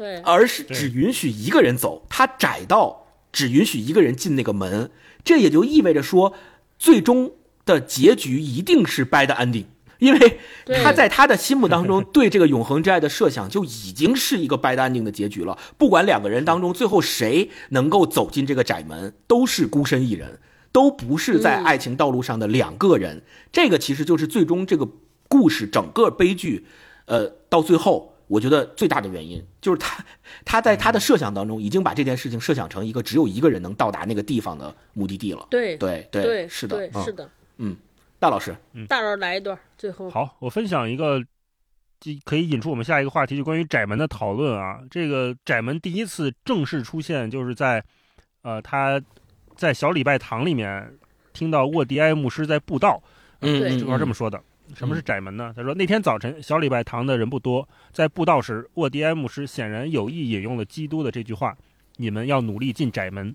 对，而是只允许一个人走，它窄到只允许一个人进那个门，这也就意味着说，最终的结局一定是 bad ending，因为他在他的心目当中对这个永恒之爱的设想就已经是一个 bad ending 的结局了。不管两个人当中最后谁能够走进这个窄门，都是孤身一人，都不是在爱情道路上的两个人。这个其实就是最终这个故事整个悲剧，呃，到最后。我觉得最大的原因就是他，他在他的设想当中已经把这件事情设想成一个只有一个人能到达那个地方的目的地了。对对对，是的，是的，嗯，大老师，嗯大老师来一段，最后好，我分享一个，可以引出我们下一个话题，就关于窄门的讨论啊。这个窄门第一次正式出现，就是在，呃，他在小礼拜堂里面听到沃迪埃牧师在布道，嗯，这块这么说的。什么是窄门呢？他说那天早晨小礼拜堂的人不多，在布道时，沃迪埃牧师显然有意引用了基督的这句话：“你们要努力进窄门。”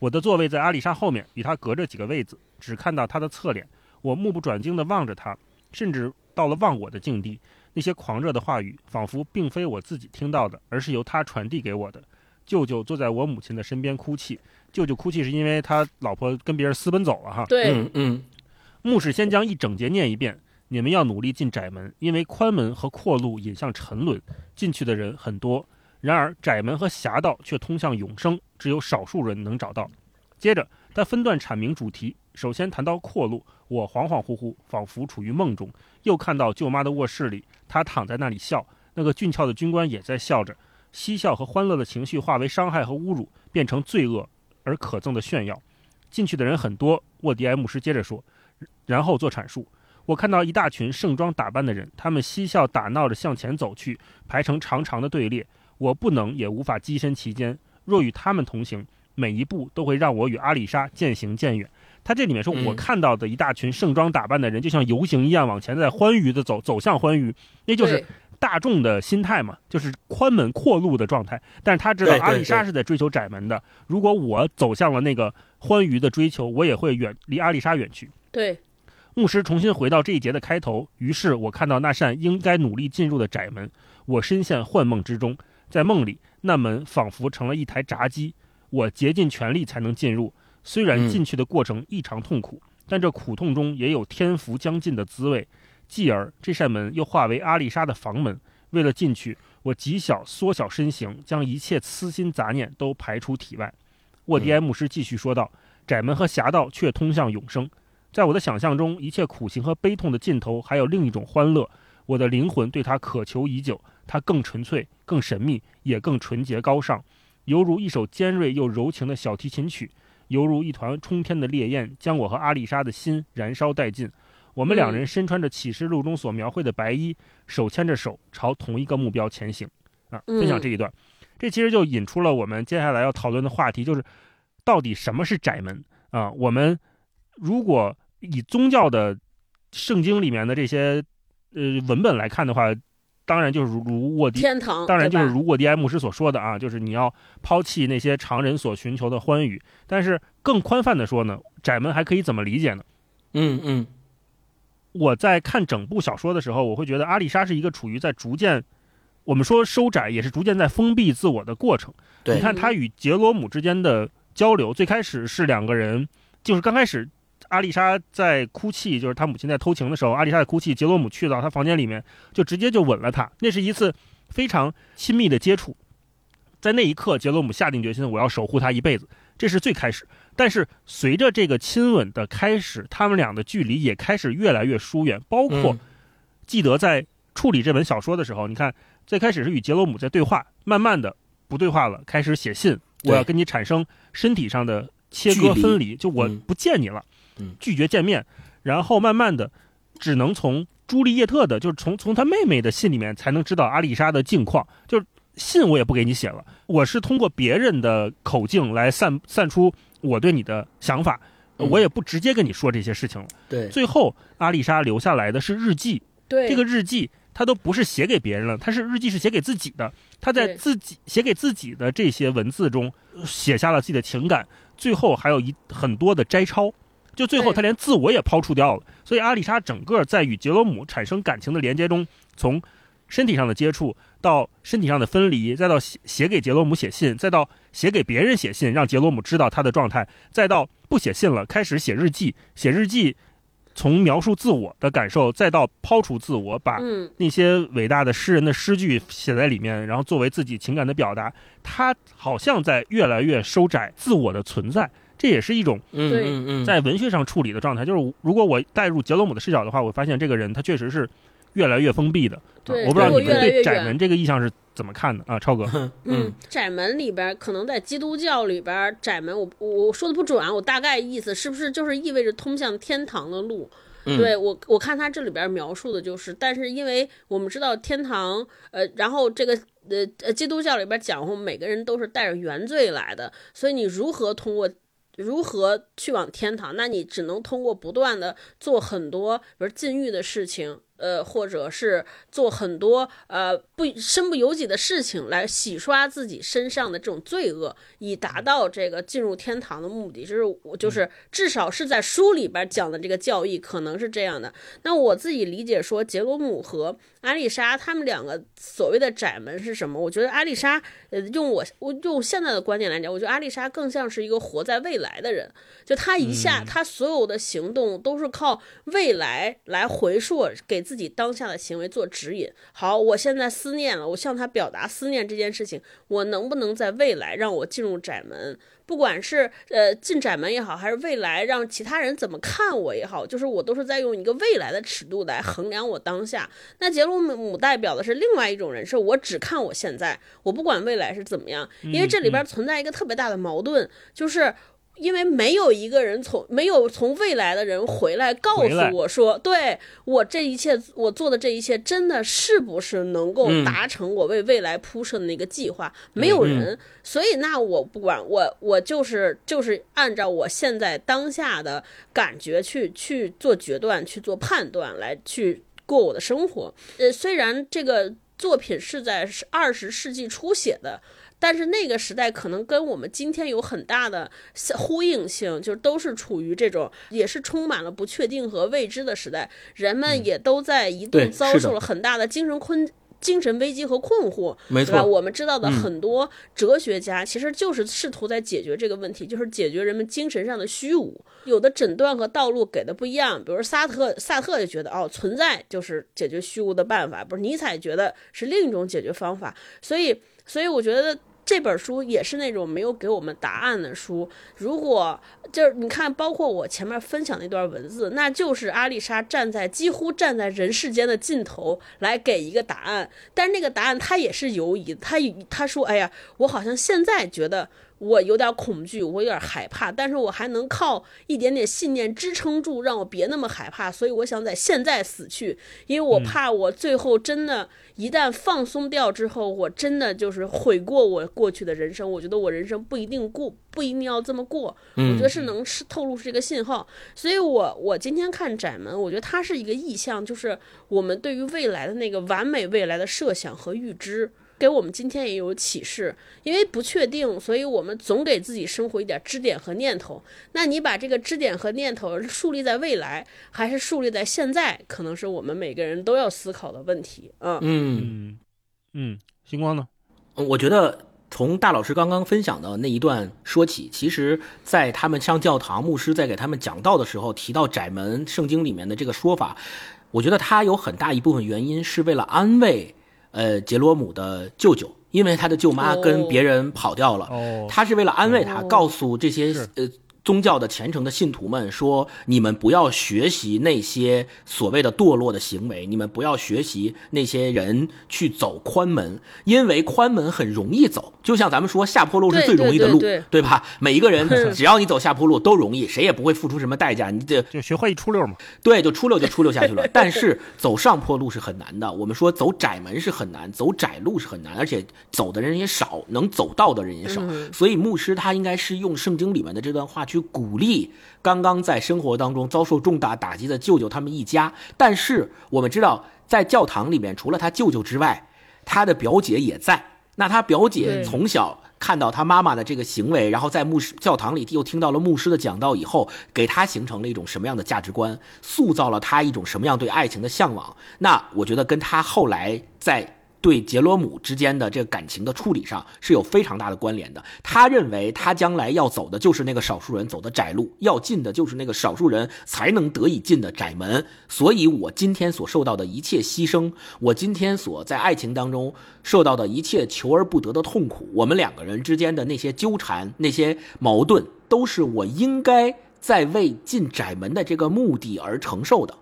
我的座位在阿里莎后面，与他隔着几个位子，只看到他的侧脸。我目不转睛地望着他，甚至到了忘我的境地。那些狂热的话语，仿佛并非我自己听到的，而是由他传递给我的。舅舅坐在我母亲的身边哭泣。舅舅哭泣是因为他老婆跟别人私奔走了哈。对，嗯嗯。牧师先将一整节念一遍。你们要努力进窄门，因为宽门和阔路引向沉沦，进去的人很多；然而窄门和狭道却通向永生，只有少数人能找到。接着，他分段阐明主题。首先谈到阔路，我恍恍惚惚，仿佛处于梦中，又看到舅妈的卧室里，她躺在那里笑，那个俊俏的军官也在笑着。嬉笑和欢乐的情绪化为伤害和侮辱，变成罪恶而可憎的炫耀。进去的人很多，沃迪埃牧师接着说，然后做阐述。我看到一大群盛装打扮的人，他们嬉笑打闹着向前走去，排成长长的队列。我不能也无法跻身其间。若与他们同行，每一步都会让我与阿里莎渐行渐远。他这里面说，我看到的一大群盛装打扮的人，就像游行一样往前，在欢愉的走，走向欢愉，那就是大众的心态嘛，就是宽门阔路的状态。但是他知道阿里莎是在追求窄门的。如果我走向了那个欢愉的追求，我也会远离阿里莎远去。对，牧师重新回到这一节的开头，于是我看到那扇应该努力进入的窄门，我深陷幻梦之中，在梦里，那门仿佛成了一台闸机，我竭尽全力才能进入。虽然进去的过程异常痛苦，但这苦痛中也有天福将近的滋味。继而，这扇门又化为阿丽莎的房门。为了进去，我极小缩小身形，将一切私心杂念都排出体外。沃迪埃牧师继续说道：“窄门和狭道却通向永生。在我的想象中，一切苦行和悲痛的尽头还有另一种欢乐。我的灵魂对它渴求已久，它更纯粹、更神秘，也更纯洁高尚，犹如一首尖锐又柔情的小提琴曲。”犹如一团冲天的烈焰，将我和阿丽莎的心燃烧殆尽。我们两人身穿着启示录中所描绘的白衣，手牵着手，朝同一个目标前行。啊，分享这一段，这其实就引出了我们接下来要讨论的话题，就是到底什么是窄门啊？我们如果以宗教的圣经里面的这些呃文本来看的话。当然就是如沃迪，天堂当然就是如沃迪埃牧师所说的啊，就是你要抛弃那些常人所寻求的欢愉。但是更宽泛的说呢，窄门还可以怎么理解呢？嗯嗯，我在看整部小说的时候，我会觉得阿丽莎是一个处于在逐渐，我们说收窄也是逐渐在封闭自我的过程。你看她与杰罗姆之间的交流，最开始是两个人，就是刚开始。阿丽莎在哭泣，就是她母亲在偷情的时候，阿丽莎在哭泣。杰罗姆去到她房间里面，就直接就吻了她。那是一次非常亲密的接触，在那一刻，杰罗姆下定决心，我要守护她一辈子。这是最开始，但是随着这个亲吻的开始，他们俩的距离也开始越来越疏远。包括记得在处理这本小说的时候，你看最开始是与杰罗姆在对话，慢慢的不对话了，开始写信，我要跟你产生身体上的切割分离，就我不见你了。拒绝见面，然后慢慢的，只能从朱丽叶特的，就是从从他妹妹的信里面才能知道阿丽莎的近况。就是信我也不给你写了，我是通过别人的口径来散散出我对你的想法，我也不直接跟你说这些事情了。对，最后阿丽莎留下来的是日记。对，这个日记他都不是写给别人了，他是日记是写给自己的。他在自己写给自己的这些文字中写下了自己的情感，最后还有一很多的摘抄。就最后，他连自我也抛除掉了。所以，阿丽莎整个在与杰罗姆产生感情的连接中，从身体上的接触到身体上的分离，再到写写给杰罗姆写信，再到写给别人写信，让杰罗姆知道他的状态，再到不写信了，开始写日记。写日记，从描述自我的感受，再到抛除自我，把那些伟大的诗人的诗句写在里面，然后作为自己情感的表达。他好像在越来越收窄自我的存在。这也是一种嗯在文学上处理的状态。就是如果我带入杰罗姆的视角的话，我发现这个人他确实是越来越封闭的。对，我不知道你们对窄门这个意象是怎么看的啊，超哥？嗯，窄门里边可能在基督教里边，窄门我我说的不准啊，我大概意思是不是就是意味着通向天堂的路？对我我看他这里边描述的就是，但是因为我们知道天堂，呃，然后这个呃呃基督教里边讲，我们每个人都是带着原罪来的，所以你如何通过？如何去往天堂？那你只能通过不断的做很多，比如禁欲的事情。呃，或者是做很多呃不身不由己的事情来洗刷自己身上的这种罪恶，以达到这个进入天堂的目的。就是我就是至少是在书里边讲的这个教义可能是这样的。那我自己理解说，杰罗姆和阿丽莎他们两个所谓的窄门是什么？我觉得阿丽莎，呃，用我我用现在的观点来讲，我觉得阿丽莎更像是一个活在未来的人。就他一下，他所有的行动都是靠未来来回溯给。自己当下的行为做指引。好，我现在思念了，我向他表达思念这件事情，我能不能在未来让我进入窄门？不管是呃进窄门也好，还是未来让其他人怎么看我也好，就是我都是在用一个未来的尺度来衡量我当下。那杰罗姆代表的是另外一种人设，我只看我现在，我不管未来是怎么样。因为这里边存在一个特别大的矛盾，就是因为没有一个人从没有从未来的人回来告诉我说，对我这一切我做的这一切真的是不是能够达成我为未来铺设的那个计划？没有人，所以那我不管我我就是就是按照我现在当下的感觉去去做决断，去做判断，来去过我的生活。呃，虽然这个作品是在二十世纪初写的。但是那个时代可能跟我们今天有很大的呼应性，就是都是处于这种也是充满了不确定和未知的时代，人们也都在一度遭受了很大的精神困、精神危机和困惑，没错。我们知道的很多哲学家其实就是试图在解决这个问题，就是解决人们精神上的虚无。有的诊断和道路给的不一样，比如萨特，萨特就觉得哦，存在就是解决虚无的办法，不是尼采觉得是另一种解决方法。所以，所以我觉得。这本书也是那种没有给我们答案的书。如果就是你看，包括我前面分享那段文字，那就是阿丽莎站在几乎站在人世间的尽头来给一个答案。但是那个答案他也是犹疑，他他说：“哎呀，我好像现在觉得。”我有点恐惧，我有点害怕，但是我还能靠一点点信念支撑住，让我别那么害怕。所以我想在现在死去，因为我怕我最后真的，一旦放松掉之后，我真的就是悔过我过去的人生。我觉得我人生不一定过，不一定要这么过。我觉得是能是透露出这个信号。所以我我今天看窄门，我觉得它是一个意象，就是我们对于未来的那个完美未来的设想和预知。给我们今天也有启示，因为不确定，所以我们总给自己生活一点支点和念头。那你把这个支点和念头树立在未来，还是树立在现在，可能是我们每个人都要思考的问题。嗯嗯嗯，星光呢？我觉得从大老师刚刚分享的那一段说起，其实，在他们上教堂，牧师在给他们讲道的时候提到窄门圣经里面的这个说法，我觉得他有很大一部分原因是为了安慰。呃，杰罗姆的舅舅，因为他的舅妈跟别人跑掉了，他是为了安慰他，告诉这些呃。宗教的虔诚的信徒们说：“你们不要学习那些所谓的堕落的行为，你们不要学习那些人去走宽门，因为宽门很容易走。就像咱们说下坡路是最容易的路，对吧？每一个人只要你走下坡路都容易，谁也不会付出什么代价。你得就学会一出溜嘛，对，就出溜就出溜下去了。但是走上坡路是很难的。我们说走窄门是很难，走窄路是很难，而且走的人也少，能走到的人也少。所以牧师他应该是用圣经里面的这段话。”去去鼓励刚刚在生活当中遭受重大打击的舅舅他们一家，但是我们知道，在教堂里面，除了他舅舅之外，他的表姐也在。那他表姐从小看到他妈妈的这个行为，然后在牧师教堂里又听到了牧师的讲道以后，给他形成了一种什么样的价值观，塑造了他一种什么样对爱情的向往。那我觉得跟他后来在。对杰罗姆之间的这个感情的处理上是有非常大的关联的。他认为他将来要走的就是那个少数人走的窄路，要进的就是那个少数人才能得以进的窄门。所以，我今天所受到的一切牺牲，我今天所在爱情当中受到的一切求而不得的痛苦，我们两个人之间的那些纠缠、那些矛盾，都是我应该在为进窄门的这个目的而承受的。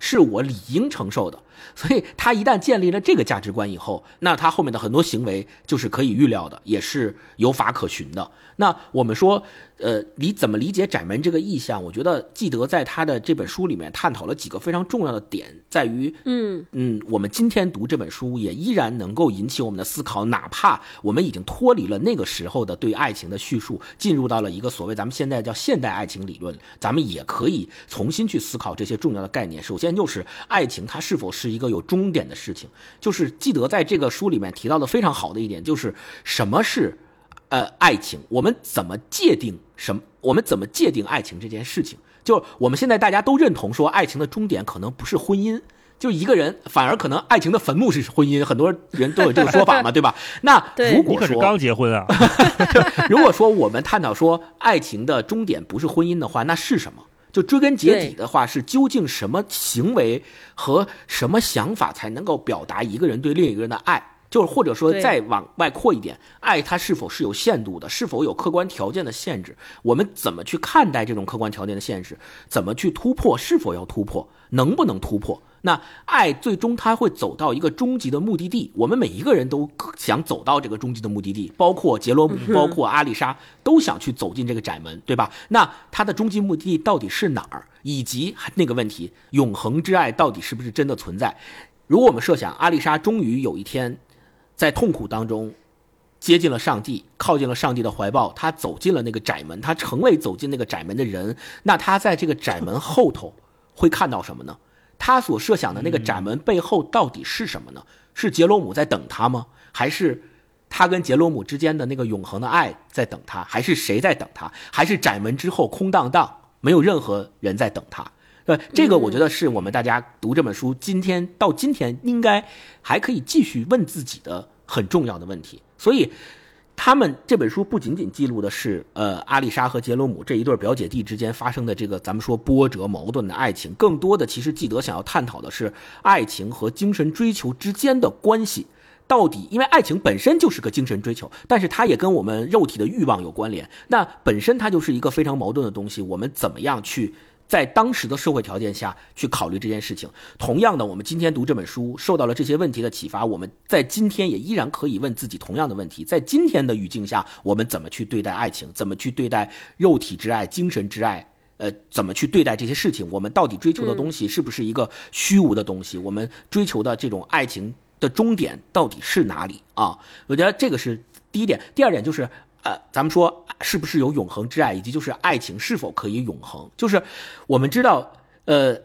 是我理应承受的，所以他一旦建立了这个价值观以后，那他后面的很多行为就是可以预料的，也是有法可循的。那我们说。呃，你怎么理解窄门这个意象？我觉得记得在他的这本书里面探讨了几个非常重要的点，在于，嗯嗯，我们今天读这本书也依然能够引起我们的思考，哪怕我们已经脱离了那个时候的对爱情的叙述，进入到了一个所谓咱们现在叫现代爱情理论，咱们也可以重新去思考这些重要的概念。首先就是爱情它是否是一个有终点的事情？就是记得在这个书里面提到的非常好的一点，就是什么是。呃，爱情，我们怎么界定什么？我们怎么界定爱情这件事情？就我们现在大家都认同说，爱情的终点可能不是婚姻，就一个人，反而可能爱情的坟墓是婚姻，很多人都有这个说法嘛，对吧？那如果说刚结婚啊，如果说我们探讨说爱情的终点不是婚姻的话，那是什么？就追根结底的话，是究竟什么行为和什么想法才能够表达一个人对另一个人的爱？就是或者说再往外扩一点，爱它是否是有限度的，是否有客观条件的限制？我们怎么去看待这种客观条件的限制？怎么去突破？是否要突破？能不能突破？那爱最终它会走到一个终极的目的地，我们每一个人都想走到这个终极的目的地，包括杰罗姆，包括阿丽莎，都想去走进这个窄门，对吧？那它的终极目的地到底是哪儿？以及那个问题，永恒之爱到底是不是真的存在？如果我们设想阿丽莎终于有一天，在痛苦当中。接近了上帝，靠近了上帝的怀抱，他走进了那个窄门，他成为走进那个窄门的人。那他在这个窄门后头会看到什么呢？他所设想的那个窄门背后到底是什么呢？是杰罗姆在等他吗？还是他跟杰罗姆之间的那个永恒的爱在等他？还是谁在等他？还是窄门之后空荡荡，没有任何人在等他？对，这个我觉得是我们大家读这本书今天到今天应该还可以继续问自己的很重要的问题。所以，他们这本书不仅仅记录的是，呃，阿丽莎和杰罗姆这一对表姐弟之间发生的这个咱们说波折矛盾的爱情，更多的其实记得想要探讨的是爱情和精神追求之间的关系，到底因为爱情本身就是个精神追求，但是它也跟我们肉体的欲望有关联，那本身它就是一个非常矛盾的东西，我们怎么样去？在当时的社会条件下去考虑这件事情，同样的，我们今天读这本书受到了这些问题的启发，我们在今天也依然可以问自己同样的问题：在今天的语境下，我们怎么去对待爱情？怎么去对待肉体之爱、精神之爱？呃，怎么去对待这些事情？我们到底追求的东西是不是一个虚无的东西？我们追求的这种爱情的终点到底是哪里啊？我觉得这个是第一点。第二点就是。呃，咱们说是不是有永恒之爱，以及就是爱情是否可以永恒？就是我们知道，呃，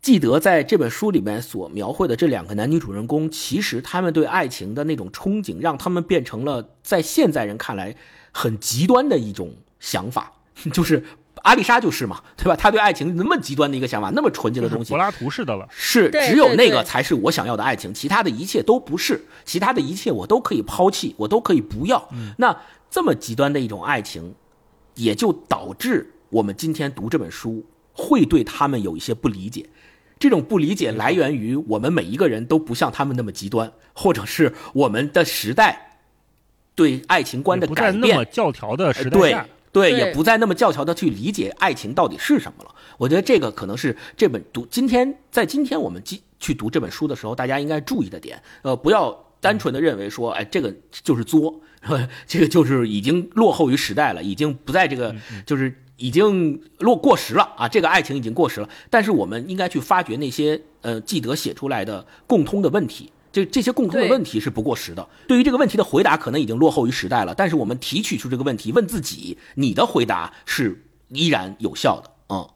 记得在这本书里面所描绘的这两个男女主人公，其实他们对爱情的那种憧憬，让他们变成了在现在人看来很极端的一种想法，就是阿丽莎就是嘛，对吧？他对爱情那么极端的一个想法，那么纯洁的东西，柏拉图式的了，是只有那个才是我想要的爱情，其他的一切都不是，其他的一切我都可以抛弃，我都可以不要。那。这么极端的一种爱情，也就导致我们今天读这本书会对他们有一些不理解。这种不理解来源于我们每一个人都不像他们那么极端，或者是我们的时代对爱情观的改变。那么教条的时代下，对，也不再那么教条的去理解爱情到底是什么了。我觉得这个可能是这本读今天在今天我们去去读这本书的时候，大家应该注意的点。呃，不要。单纯的认为说，哎，这个就是作，这个就是已经落后于时代了，已经不在这个，就是已经落过时了啊！这个爱情已经过时了。但是我们应该去发掘那些呃，记得写出来的共通的问题，这这些共通的问题是不过时的。对于这个问题的回答，可能已经落后于时代了。但是我们提取出这个问题，问自己，你的回答是依然有效的。嗯，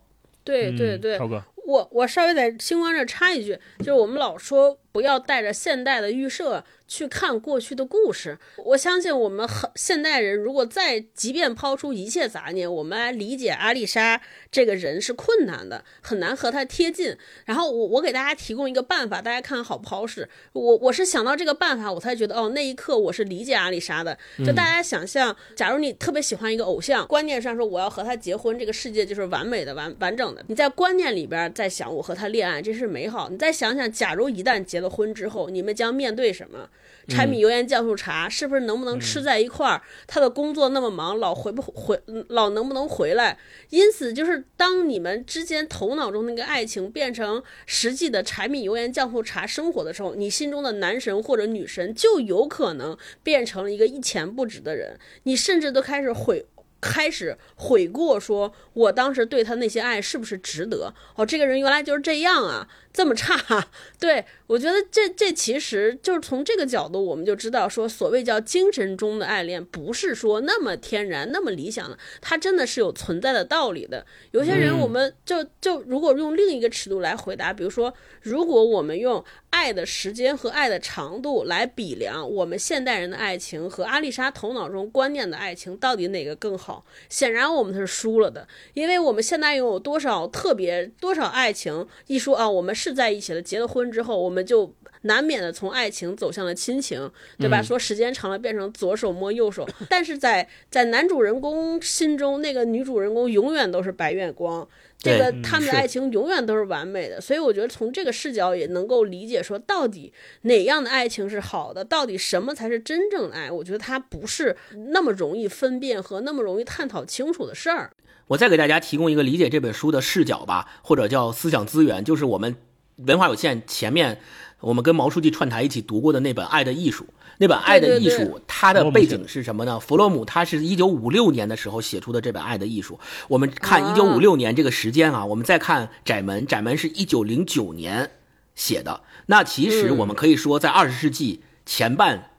对对对，超哥，我我稍微在星光这插一句，就是我们老说不要带着现代的预设。去看过去的故事，我相信我们很现代人，如果再即便抛出一切杂念，我们来理解阿丽莎这个人是困难的，很难和她贴近。然后我我给大家提供一个办法，大家看好不好使？我我是想到这个办法，我才觉得哦，那一刻我是理解阿丽莎的。就大家想象，假如你特别喜欢一个偶像，观念上说我要和他结婚，这个世界就是完美的、完完整的。你在观念里边在想我和他恋爱，这是美好。你再想想，假如一旦结了婚之后，你们将面对什么？柴米油盐酱醋茶是不是能不能吃在一块儿？他的工作那么忙，老回不回，老能不能回来？因此，就是当你们之间头脑中那个爱情变成实际的柴米油盐酱醋茶生活的时候，你心中的男神或者女神就有可能变成了一个一钱不值的人。你甚至都开始悔。开始悔过，说我当时对他那些爱是不是值得？哦，这个人原来就是这样啊，这么差。对我觉得这这其实就是从这个角度，我们就知道说，所谓叫精神中的爱恋，不是说那么天然、那么理想的，它真的是有存在的道理的。有些人，我们就就如果用另一个尺度来回答，比如说，如果我们用。爱的时间和爱的长度来比量，我们现代人的爱情和阿丽莎头脑中观念的爱情到底哪个更好？显然我们是输了的，因为我们现在拥有多少特别多少爱情？一说啊，我们是在一起了，结了婚之后，我们就难免的从爱情走向了亲情，对吧？说时间长了变成左手摸右手，但是在在男主人公心中，那个女主人公永远都是白月光。这个他们的爱情永远都是完美的，所以我觉得从这个视角也能够理解说，到底哪样的爱情是好的，到底什么才是真正的爱？我觉得它不是那么容易分辨和那么容易探讨清楚的事儿。我再给大家提供一个理解这本书的视角吧，或者叫思想资源，就是我们文化有限前面我们跟毛书记串台一起读过的那本《爱的艺术》，那本《爱的艺术》，它的背景是什么呢？弗洛姆他是一九五六年的时候写出的这本《爱的艺术》。我们看一九五六年这个时间啊，我们再看窄门，窄门是一九零九年写的。那其实我们可以说，在二十世纪前半，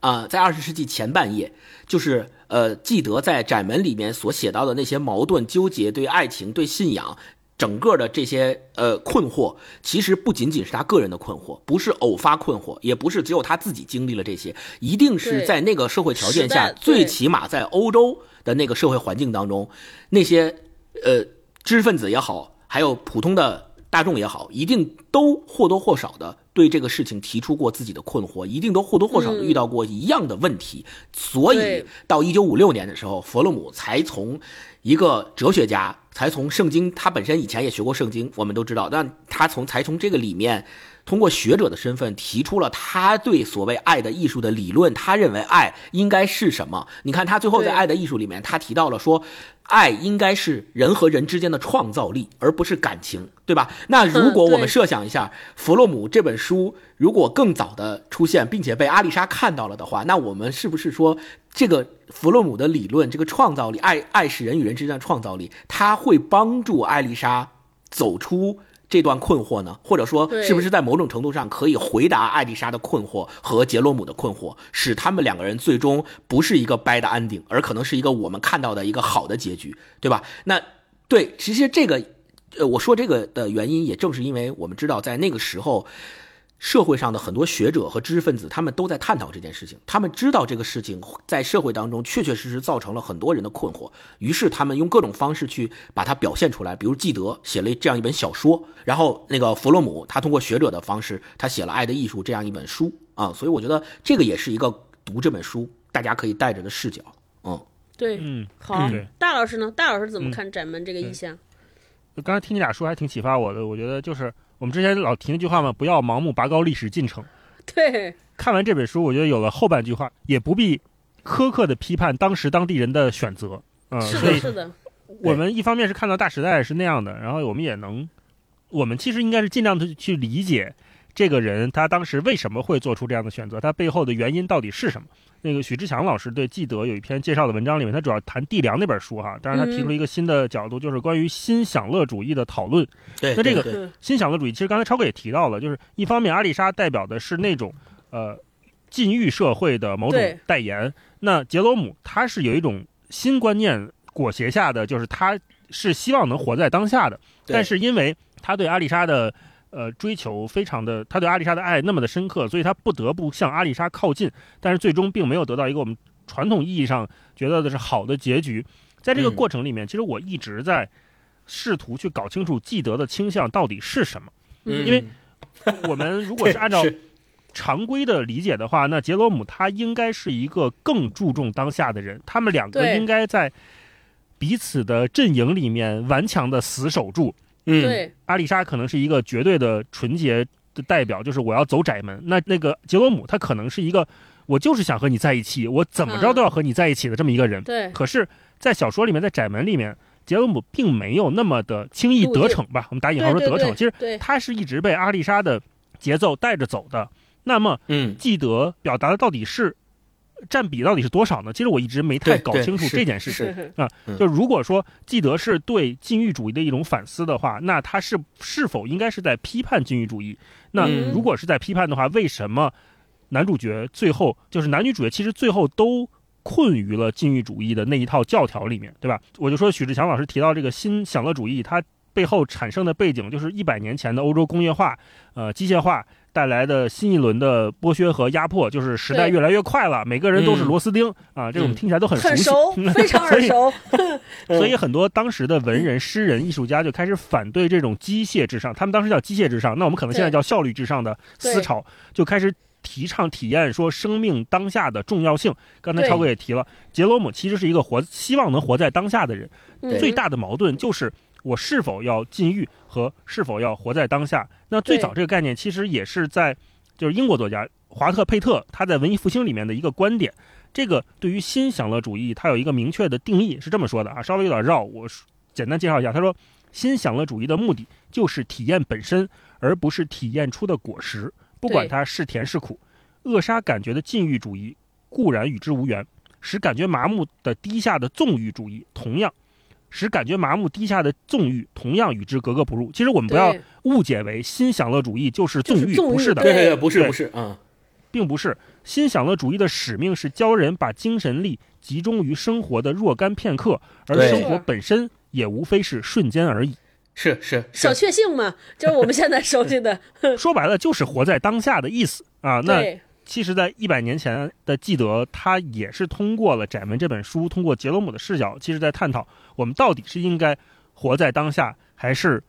啊，在二十世纪前半叶，就是呃，记得在窄门里面所写到的那些矛盾纠结，对爱情、对信仰。整个的这些呃困惑，其实不仅仅是他个人的困惑，不是偶发困惑，也不是只有他自己经历了这些，一定是在那个社会条件下，最起码在欧洲的那个社会环境当中，那些呃知识分子也好，还有普通的大众也好，一定都或多或少的对这个事情提出过自己的困惑，一定都或多或少的遇到过一样的问题，所以到一九五六年的时候，弗洛姆才从一个哲学家。才从圣经，他本身以前也学过圣经，我们都知道。但他从才从这个里面，通过学者的身份提出了他对所谓爱的艺术的理论。他认为爱应该是什么？你看他最后在《爱的艺术》里面，他提到了说。爱应该是人和人之间的创造力，而不是感情，对吧？那如果我们设想一下，弗洛姆这本书如果更早的出现，并且被阿丽莎看到了的话，那我们是不是说，这个弗洛姆的理论，这个创造力，爱爱是人与人之间的创造力，它会帮助艾丽莎走出？这段困惑呢，或者说是不是在某种程度上可以回答艾丽莎的困惑和杰罗姆的困惑，使他们两个人最终不是一个 bad ending，而可能是一个我们看到的一个好的结局，对吧？那对，其实这个，呃，我说这个的原因，也正是因为我们知道在那个时候。社会上的很多学者和知识分子，他们都在探讨这件事情。他们知道这个事情在社会当中确确实实造成了很多人的困惑，于是他们用各种方式去把它表现出来。比如纪德写了这样一本小说，然后那个弗洛姆他通过学者的方式，他写了《爱的艺术》这样一本书啊。所以我觉得这个也是一个读这本书大家可以带着的视角。嗯，对，嗯，好，大老师呢？大老师怎么看窄门这个意象？刚才听你俩说还挺启发我的，我觉得就是。我们之前老提那句话嘛，不要盲目拔高历史进程。对，看完这本书，我觉得有了后半句话，也不必苛刻的批判当时当地人的选择。嗯，是的，是的。我们一方面是看到大时代是那样的，然后我们也能，我们其实应该是尽量的去理解这个人他当时为什么会做出这样的选择，他背后的原因到底是什么。那个许志强老师对纪德有一篇介绍的文章里面，他主要谈《地梁》那本书哈，但是他提出了一个新的角度，就是关于新享乐主义的讨论。对，那这个新享乐主义，其实刚才超哥也提到了，就是一方面阿丽莎代表的是那种呃禁欲社会的某种代言，那杰罗姆他是有一种新观念裹挟下的，就是他是希望能活在当下的，但是因为他对阿丽莎的。呃，追求非常的，他对阿丽莎的爱那么的深刻，所以他不得不向阿丽莎靠近，但是最终并没有得到一个我们传统意义上觉得的是好的结局。在这个过程里面，其实我一直在试图去搞清楚纪德的倾向到底是什么。因为我们如果是按照常规的理解的话，那杰罗姆他应该是一个更注重当下的人，他们两个应该在彼此的阵营里面顽强的死守住。嗯，对，阿丽莎可能是一个绝对的纯洁的代表，就是我要走窄门。那那个杰罗姆，他可能是一个，我就是想和你在一起，我怎么着都要和你在一起的这么一个人。对。可是，在小说里面，在窄门里面，杰罗姆并没有那么的轻易得逞吧？我们打引号说得逞，其实他是一直被阿丽莎的节奏带着走的。那么，嗯，记得表达的到底是？占比到底是多少呢？其实我一直没太搞清楚这件事情啊。就如果说纪德是对禁欲主义的一种反思的话，那他是是否应该是在批判禁欲主义？那如果是在批判的话，为什么男主角最后就是男女主角其实最后都困于了禁欲主义的那一套教条里面，对吧？我就说许志强老师提到这个新享乐主义，它背后产生的背景就是一百年前的欧洲工业化，呃，机械化。带来的新一轮的剥削和压迫，就是时代越来越快了，每个人都是螺丝钉啊，这种听起来都很很熟，非常耳熟。所以很多当时的文人、诗人、艺术家就开始反对这种机械至上，他们当时叫机械至上，那我们可能现在叫效率至上的思潮，就开始提倡体验说生命当下的重要性。刚才超哥也提了，杰罗姆其实是一个活希望能活在当下的人，最大的矛盾就是。我是否要禁欲和是否要活在当下？那最早这个概念其实也是在，就是英国作家华特佩特他在文艺复兴里面的一个观点。这个对于新享乐主义，它有一个明确的定义，是这么说的啊，稍微有点绕，我简单介绍一下。他说，新享乐主义的目的就是体验本身，而不是体验出的果实，不管它是甜是苦。扼杀感觉的禁欲主义固然与之无缘，使感觉麻木的低下的纵欲主义同样，使感觉麻木低下的纵欲同样与之格格不入。其实我们不要误解为新享乐主义就是纵欲，不是的，对，不是，不是，嗯，并不是。新享乐主义的使命是教人把精神力集中于生活的若干片刻，而生活本身也无非是瞬间而已。是是，小确幸嘛，就是我们现在熟悉的。说白了，就是活在当下的意思啊。那。其实，在一百年前的记得，他也是通过了《窄门》这本书，通过杰罗姆的视角，其实在探讨我们到底是应该活在当下，还是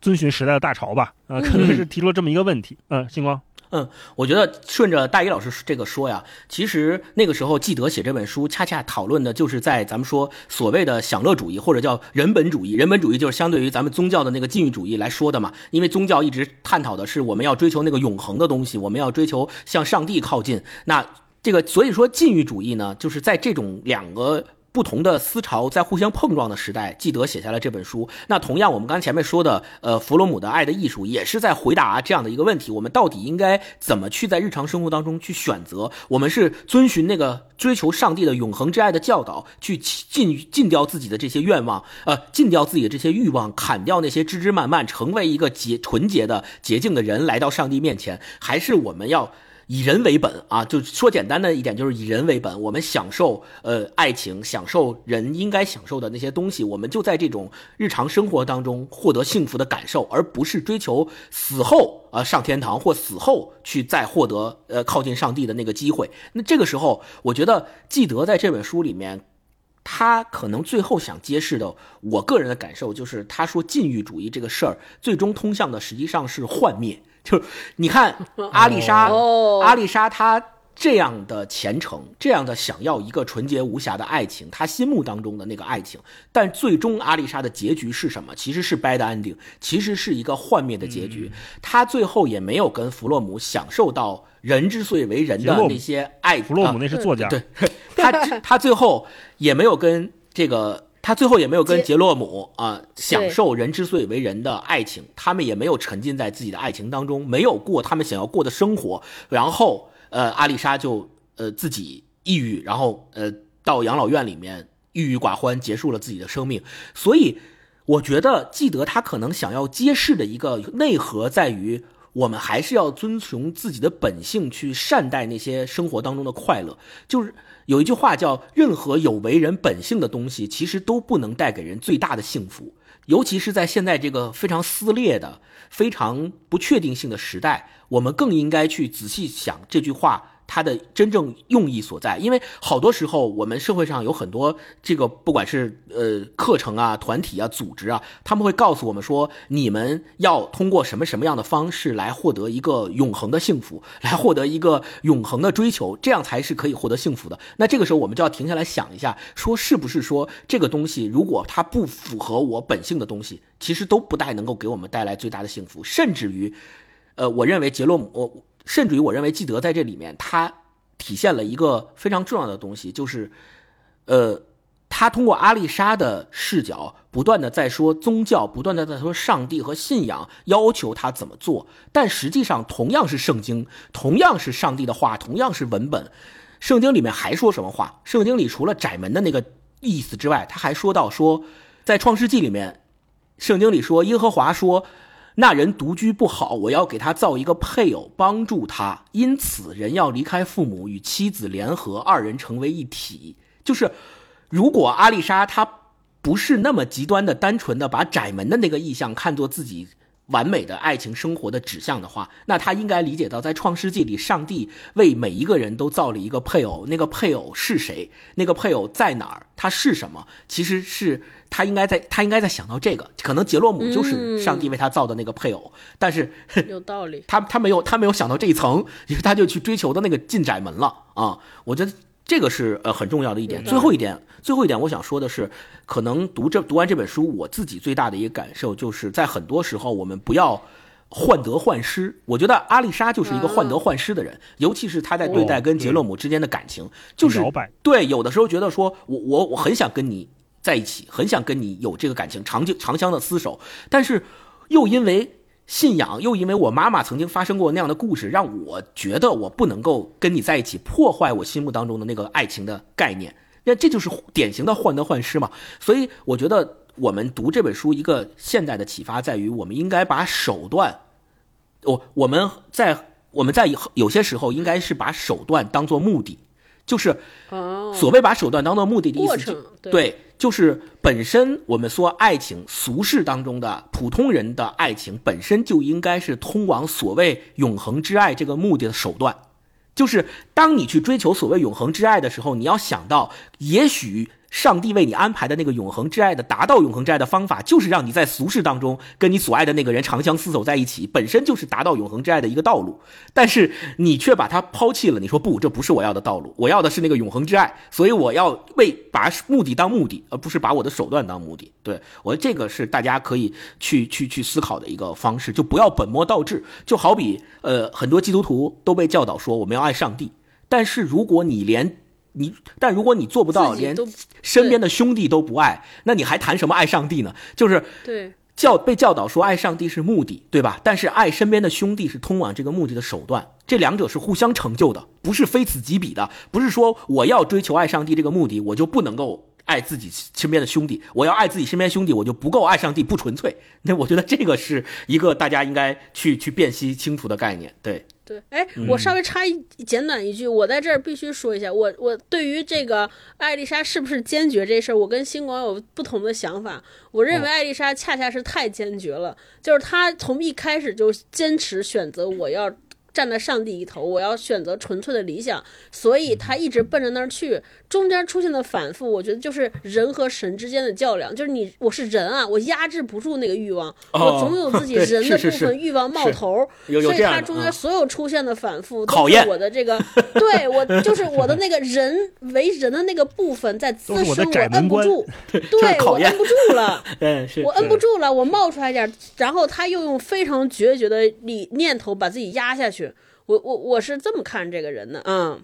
遵循时代的大潮吧？啊，可能是提出了这么一个问题。嗯，星光。嗯，我觉得顺着大一老师这个说呀，其实那个时候记得写这本书，恰恰讨论的就是在咱们说所谓的享乐主义或者叫人本主义。人本主义就是相对于咱们宗教的那个禁欲主义来说的嘛，因为宗教一直探讨的是我们要追求那个永恒的东西，我们要追求向上帝靠近。那这个所以说禁欲主义呢，就是在这种两个。不同的思潮在互相碰撞的时代，记得写下了这本书。那同样，我们刚才前面说的，呃，弗洛姆的《爱的艺术》也是在回答这样的一个问题：我们到底应该怎么去在日常生活当中去选择？我们是遵循那个追求上帝的永恒之爱的教导，去禁禁掉自己的这些愿望，呃，禁掉自己的这些欲望，砍掉那些枝枝蔓蔓，成为一个洁纯洁的洁净的人，来到上帝面前？还是我们要？以人为本啊，就说简单的一点，就是以人为本。我们享受呃爱情，享受人应该享受的那些东西，我们就在这种日常生活当中获得幸福的感受，而不是追求死后啊上天堂或死后去再获得呃靠近上帝的那个机会。那这个时候，我觉得记得在这本书里面，他可能最后想揭示的，我个人的感受就是，他说禁欲主义这个事儿，最终通向的实际上是幻灭。就你看，阿丽莎，阿丽莎她这样的虔诚，这样的想要一个纯洁无瑕的爱情，她心目当中的那个爱情，但最终阿丽莎的结局是什么？其实是 bad ending，其实是一个幻灭的结局。她最后也没有跟弗洛姆享受到人之所以为人的那些爱。弗洛姆那是作家，对，他他 最后也没有跟这个。他最后也没有跟杰洛姆啊享受人之所以为人的爱情，他们也没有沉浸在自己的爱情当中，没有过他们想要过的生活。然后，呃，阿丽莎就呃自己抑郁，然后呃到养老院里面郁郁寡欢，结束了自己的生命。所以，我觉得记得他可能想要揭示的一个内核在于。我们还是要遵从自己的本性去善待那些生活当中的快乐。就是有一句话叫“任何有为人本性的东西，其实都不能带给人最大的幸福”。尤其是在现在这个非常撕裂的、非常不确定性的时代，我们更应该去仔细想这句话。它的真正用意所在，因为好多时候我们社会上有很多这个，不管是呃课程啊、团体啊、组织啊，他们会告诉我们说，你们要通过什么什么样的方式来获得一个永恒的幸福，来获得一个永恒的追求，这样才是可以获得幸福的。那这个时候我们就要停下来想一下，说是不是说这个东西如果它不符合我本性的东西，其实都不太能够给我们带来最大的幸福，甚至于，呃，我认为杰洛姆。甚至于，我认为基德在这里面，他体现了一个非常重要的东西，就是，呃，他通过阿丽莎的视角，不断的在说宗教，不断的在说上帝和信仰要求他怎么做。但实际上，同样是圣经，同样是上帝的话，同样是文本，圣经里面还说什么话？圣经里除了窄门的那个意思之外，他还说到说，在创世纪里面，圣经里说耶和华说。那人独居不好，我要给他造一个配偶帮助他。因此，人要离开父母，与妻子联合，二人成为一体。就是，如果阿丽莎她不是那么极端的、单纯的把窄门的那个意向看作自己。完美的爱情生活的指向的话，那他应该理解到，在创世纪里，上帝为每一个人都造了一个配偶。那个配偶是谁？那个配偶在哪儿？他是什么？其实是他应该在，他应该在想到这个。可能杰洛姆就是上帝为他造的那个配偶，但是 有道理。他他没有他没有想到这一层，因 为他就去追求的那个进窄门了啊！我觉得。这个是呃很重要的一点。最后一点，最后一点，我想说的是，可能读这读完这本书，我自己最大的一个感受就是，在很多时候我们不要患得患失。我觉得阿丽莎就是一个患得患失的人，尤其是她在对待跟杰洛姆之间的感情，就是对有的时候觉得说我我我很想跟你在一起，很想跟你有这个感情长久长相的厮守，但是又因为信仰，又因为我妈妈曾经发生过那样的故事，让我觉得我不能够跟你在一起，破坏我心目当中的那个爱情的概念。那这就是典型的患得患失嘛。所以我觉得我们读这本书一个现代的启发在于，我们应该把手段，我我们在我们在有些时候应该是把手段当做目的，就是所谓把手段当做目的的意思，对。就是本身我们说爱情，俗世当中的普通人的爱情本身就应该是通往所谓永恒之爱这个目的的手段。就是当你去追求所谓永恒之爱的时候，你要想到，也许。上帝为你安排的那个永恒之爱的达到永恒之爱的方法，就是让你在俗世当中跟你所爱的那个人长相厮守在一起，本身就是达到永恒之爱的一个道路。但是你却把它抛弃了，你说不，这不是我要的道路，我要的是那个永恒之爱，所以我要为把目的当目的，而不是把我的手段当目的。对我这个是大家可以去去去思考的一个方式，就不要本末倒置。就好比呃，很多基督徒都被教导说我们要爱上帝，但是如果你连你，但如果你做不到，连身边的兄弟都不爱，那你还谈什么爱上帝呢？就是对教被教导说爱上帝是目的，对吧？但是爱身边的兄弟是通往这个目的的手段，这两者是互相成就的，不是非此即彼的。不是说我要追求爱上帝这个目的，我就不能够爱自己身边的兄弟；我要爱自己身边兄弟，我就不够爱上帝，不纯粹。那我觉得这个是一个大家应该去去辨析清楚的概念，对。对，哎，我稍微插一简短一句，我在这儿必须说一下，我我对于这个艾丽莎是不是坚决这事儿，我跟星光有不同的想法。我认为艾丽莎恰恰是太坚决了，就是她从一开始就坚持选择我要。站在上帝一头，我要选择纯粹的理想，所以他一直奔着那儿去。中间出现的反复，我觉得就是人和神之间的较量，就是你我是人啊，我压制不住那个欲望，我总有自己 人的部分欲望冒头，所以他中间所有出现的反复，都是我的这个，对我就是我的那个人为人的那个部分在滋生，我摁不住，对我摁不住了，我摁不住了，我冒出来点，然后他又用非常决绝的理念头把自己压下去。我我我是这么看这个人的，嗯，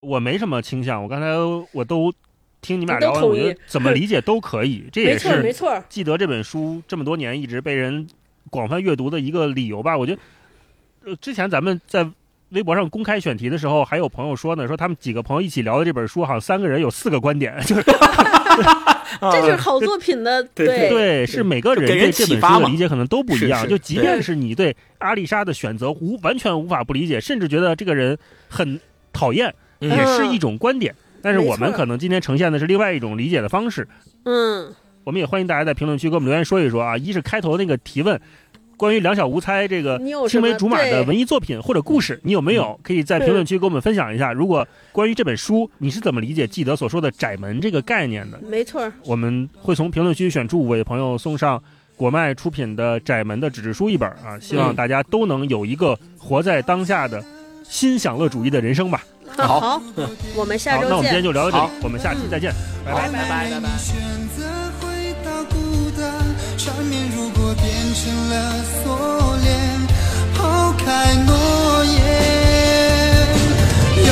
我没什么倾向，我刚才我都听你们俩聊完，我觉得怎么理解都可以，这也是没错。记得这本书这么多年一直被人广泛阅读的一个理由吧？我觉得，呃，之前咱们在微博上公开选题的时候，还有朋友说呢，说他们几个朋友一起聊的这本书，好像三个人有四个观点，就是。这是好作品的，对对，是每个人对这本书的理解可能都不一样。就即便是你对阿丽莎的选择无完全无法不理解，甚至觉得这个人很讨厌，也是一种观点。但是我们可能今天呈现的是另外一种理解的方式。嗯，我们也欢迎大家在评论区给我们留言说一说啊。一是开头那个提问。关于两小无猜这个青梅竹马的文艺作品或者故事，你有没有可以在评论区给我们分享一下？如果关于这本书，你是怎么理解记得所说的窄门这个概念的？没错，我们会从评论区选出五位朋友送上国脉出品的窄门的纸质书一本啊！希望大家都能有一个活在当下的新享乐主义的人生吧。好，我们下周见。那我们今天就聊到这里，我们下期再见，拜拜拜拜拜拜。成了锁链，抛开诺言，有。